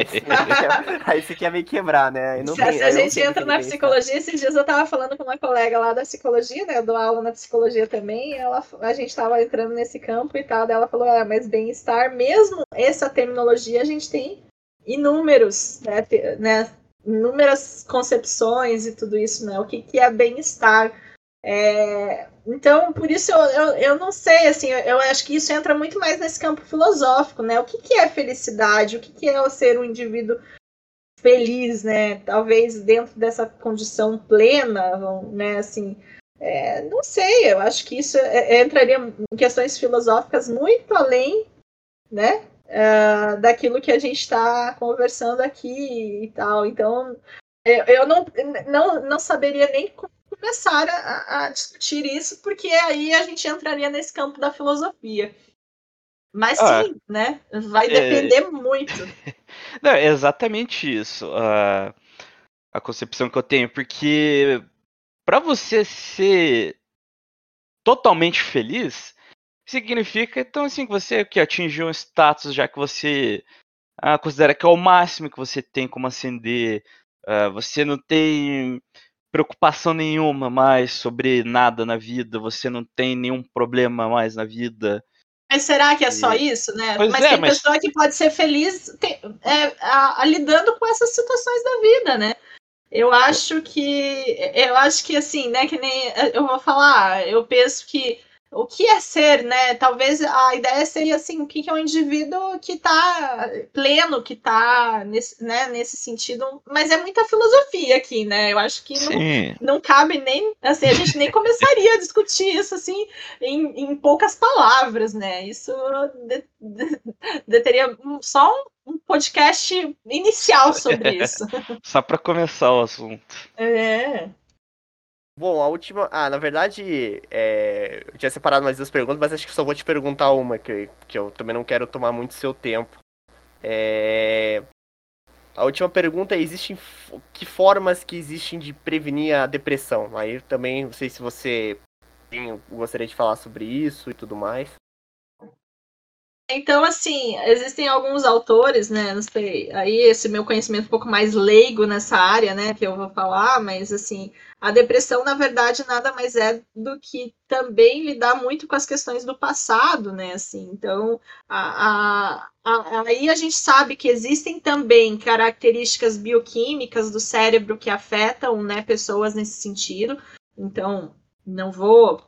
Aí você, quer, me quebrar, né? Se, tem, se a gente entra na psicologia, esses dias eu tava falando com uma colega lá da psicologia, né? Eu dou aula na psicologia também, ela, a gente tava entrando nesse campo e tal, ela falou, ah, mas bem-estar, mesmo essa terminologia, a gente tem inúmeros, né? né inúmeras concepções e tudo isso, né? O que, que é bem-estar. É, então, por isso eu, eu, eu, não sei, assim, eu acho que isso entra muito mais nesse campo filosófico, né? O que, que é felicidade? O que, que é ser um indivíduo feliz, né? Talvez dentro dessa condição plena, né? Assim, é, não sei, eu acho que isso é, é entraria em questões filosóficas muito além, né? Uh, daquilo que a gente está conversando aqui e tal. Então, eu, eu não, não, não saberia nem começar a, a, discutir isso, porque aí a gente entraria nesse campo da filosofia. Mas ah, sim, né? Vai é. depender é... muito. [LAUGHS] Não, é exatamente isso. A concepção que eu tenho, porque para você ser totalmente feliz, significa então assim que você que atingiu um status já que você ah, considera que é o máximo que você tem como ascender, uh, você não tem preocupação nenhuma mais sobre nada na vida, você não tem nenhum problema mais na vida. Mas será que é só isso, né? Pois mas é, tem mas... pessoa que pode ser feliz tem, é, a, a, lidando com essas situações da vida, né? Eu acho que eu acho que assim, né? Que nem eu vou falar, eu penso que o que é ser, né? Talvez a ideia seria assim, o que é um indivíduo que está pleno, que está nesse, né, nesse sentido, mas é muita filosofia aqui, né? Eu acho que não, não cabe nem, assim, a gente nem começaria a discutir isso assim em, em poucas palavras, né? Isso de, de, de, teria só um, um podcast inicial sobre [LAUGHS] isso. Só para começar o assunto. É. Bom, a última. Ah, na verdade, é... eu tinha separado mais duas perguntas, mas acho que só vou te perguntar uma, que, que eu também não quero tomar muito seu tempo. É... A última pergunta é: existem que formas que existem de prevenir a depressão? Aí também não sei se você tem, gostaria de falar sobre isso e tudo mais. Então, assim, existem alguns autores, né? Não sei, aí esse meu conhecimento um pouco mais leigo nessa área, né? Que eu vou falar, mas assim, a depressão, na verdade, nada mais é do que também lidar muito com as questões do passado, né? Assim, então, a, a, a, aí a gente sabe que existem também características bioquímicas do cérebro que afetam, né, pessoas nesse sentido. Então, não vou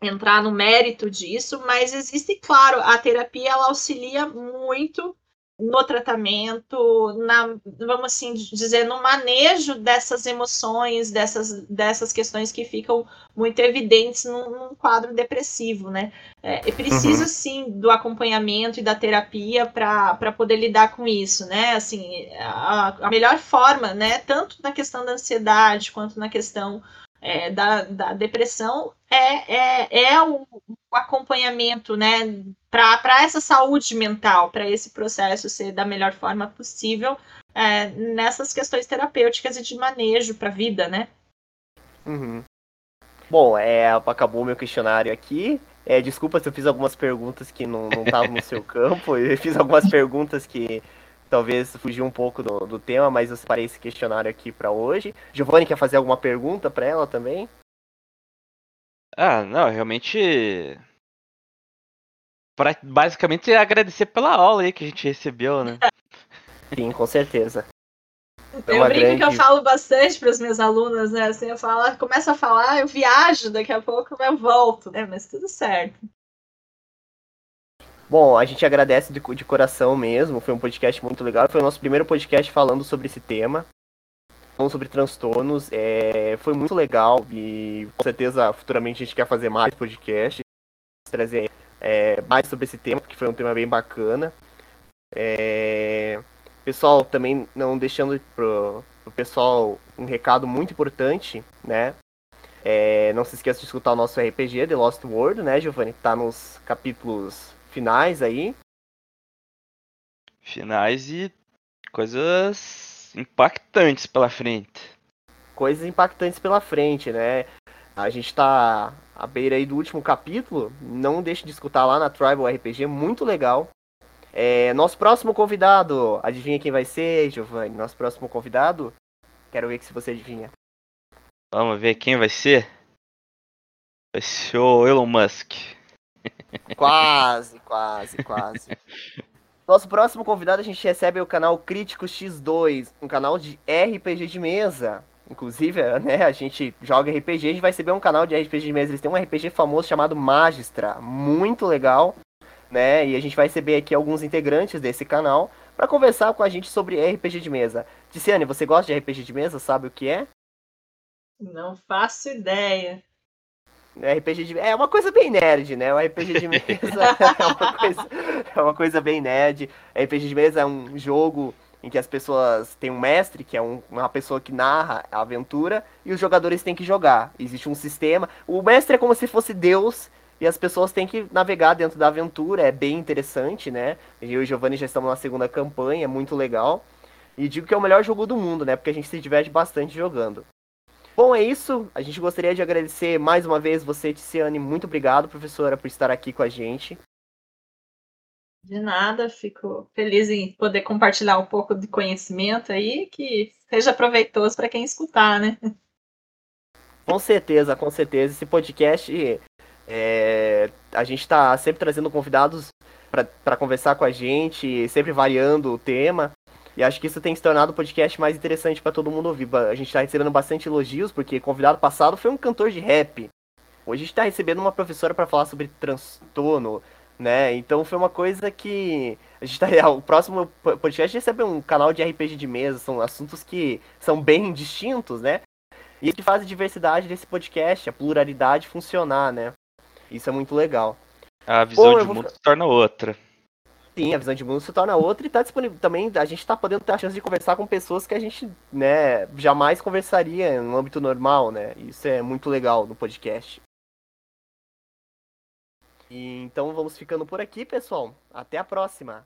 entrar no mérito disso, mas existe, claro, a terapia ela auxilia muito no tratamento, na, vamos assim dizer, no manejo dessas emoções, dessas, dessas questões que ficam muito evidentes num, num quadro depressivo, né? É, precisa uhum. sim do acompanhamento e da terapia para poder lidar com isso, né? Assim, a, a melhor forma, né? Tanto na questão da ansiedade quanto na questão é, da, da depressão é, é, é o, o acompanhamento né, para essa saúde mental, para esse processo ser da melhor forma possível é, nessas questões terapêuticas e de manejo para a vida, né? Uhum. Bom, é, acabou o meu questionário aqui. É, desculpa se eu fiz algumas perguntas que não estavam no seu [LAUGHS] campo. Eu fiz algumas perguntas que talvez fugiu um pouco do, do tema, mas eu separei esse questionário aqui para hoje. Giovanni quer fazer alguma pergunta para ela também? Ah, não, realmente. Pra basicamente agradecer pela aula aí que a gente recebeu, né? [LAUGHS] Sim, com certeza. É eu brinco grande... que eu falo bastante para as minhas alunas, né? Assim, eu falo, começo a falar, eu viajo, daqui a pouco eu volto, né? Mas tudo certo. Bom, a gente agradece de, de coração mesmo, foi um podcast muito legal, foi o nosso primeiro podcast falando sobre esse tema, falando sobre transtornos, é, foi muito legal e com certeza futuramente a gente quer fazer mais podcasts, trazer é, mais sobre esse tema, porque foi um tema bem bacana. É, pessoal, também não deixando pro, pro pessoal um recado muito importante, né? É, não se esqueça de escutar o nosso RPG, The Lost World, né, Giovanni? Tá nos capítulos finais aí. Finais e coisas impactantes pela frente. Coisas impactantes pela frente, né? A gente tá à beira aí do último capítulo. Não deixe de escutar lá na Tribal RPG, muito legal. É, nosso próximo convidado, adivinha quem vai ser, Giovanni? Nosso próximo convidado? Quero ver se você adivinha. Vamos ver quem vai ser. Vai ser o Elon Musk. Quase, quase, quase. [LAUGHS] Nosso próximo convidado a gente recebe o canal Crítico X2, um canal de RPG de mesa. Inclusive, né, a gente joga RPG, a gente vai receber um canal de RPG de mesa. Eles têm um RPG famoso chamado Magistra, muito legal, né? E a gente vai receber aqui alguns integrantes desse canal para conversar com a gente sobre RPG de mesa. Ticiane, você gosta de RPG de mesa? Sabe o que é? Não faço ideia. RPG de... É uma coisa bem nerd, né? O RPG de [LAUGHS] mesa [LAUGHS] é, uma coisa, é uma coisa bem nerd. RPG de mesa é um jogo em que as pessoas têm um mestre, que é um, uma pessoa que narra a aventura, e os jogadores têm que jogar. Existe um sistema. O mestre é como se fosse Deus, e as pessoas têm que navegar dentro da aventura. É bem interessante, né? Eu e o Giovanni já estamos na segunda campanha, é muito legal. E digo que é o melhor jogo do mundo, né? Porque a gente se diverte bastante jogando. Bom, é isso. A gente gostaria de agradecer mais uma vez você, Ticiane. Muito obrigado, professora, por estar aqui com a gente. De nada, fico feliz em poder compartilhar um pouco de conhecimento aí, que seja proveitoso para quem escutar, né? Com certeza, com certeza. Esse podcast, é, a gente está sempre trazendo convidados para conversar com a gente, sempre variando o tema. E acho que isso tem se tornado o podcast mais interessante para todo mundo ouvir. A gente está recebendo bastante elogios, porque convidado passado foi um cantor de rap. Hoje a gente está recebendo uma professora para falar sobre transtorno, né? Então foi uma coisa que a gente tá [LAUGHS] o próximo podcast recebe um canal de RPG de mesa, são assuntos que são bem distintos, né? E que faz a diversidade desse podcast, a pluralidade funcionar, né? Isso é muito legal. A visão Bom, de mundo vou... se torna outra. Sim, a visão de mundo se torna outra e tá disponível também. A gente tá podendo ter a chance de conversar com pessoas que a gente, né, jamais conversaria no âmbito normal, né? Isso é muito legal no podcast. E, então vamos ficando por aqui, pessoal. Até a próxima.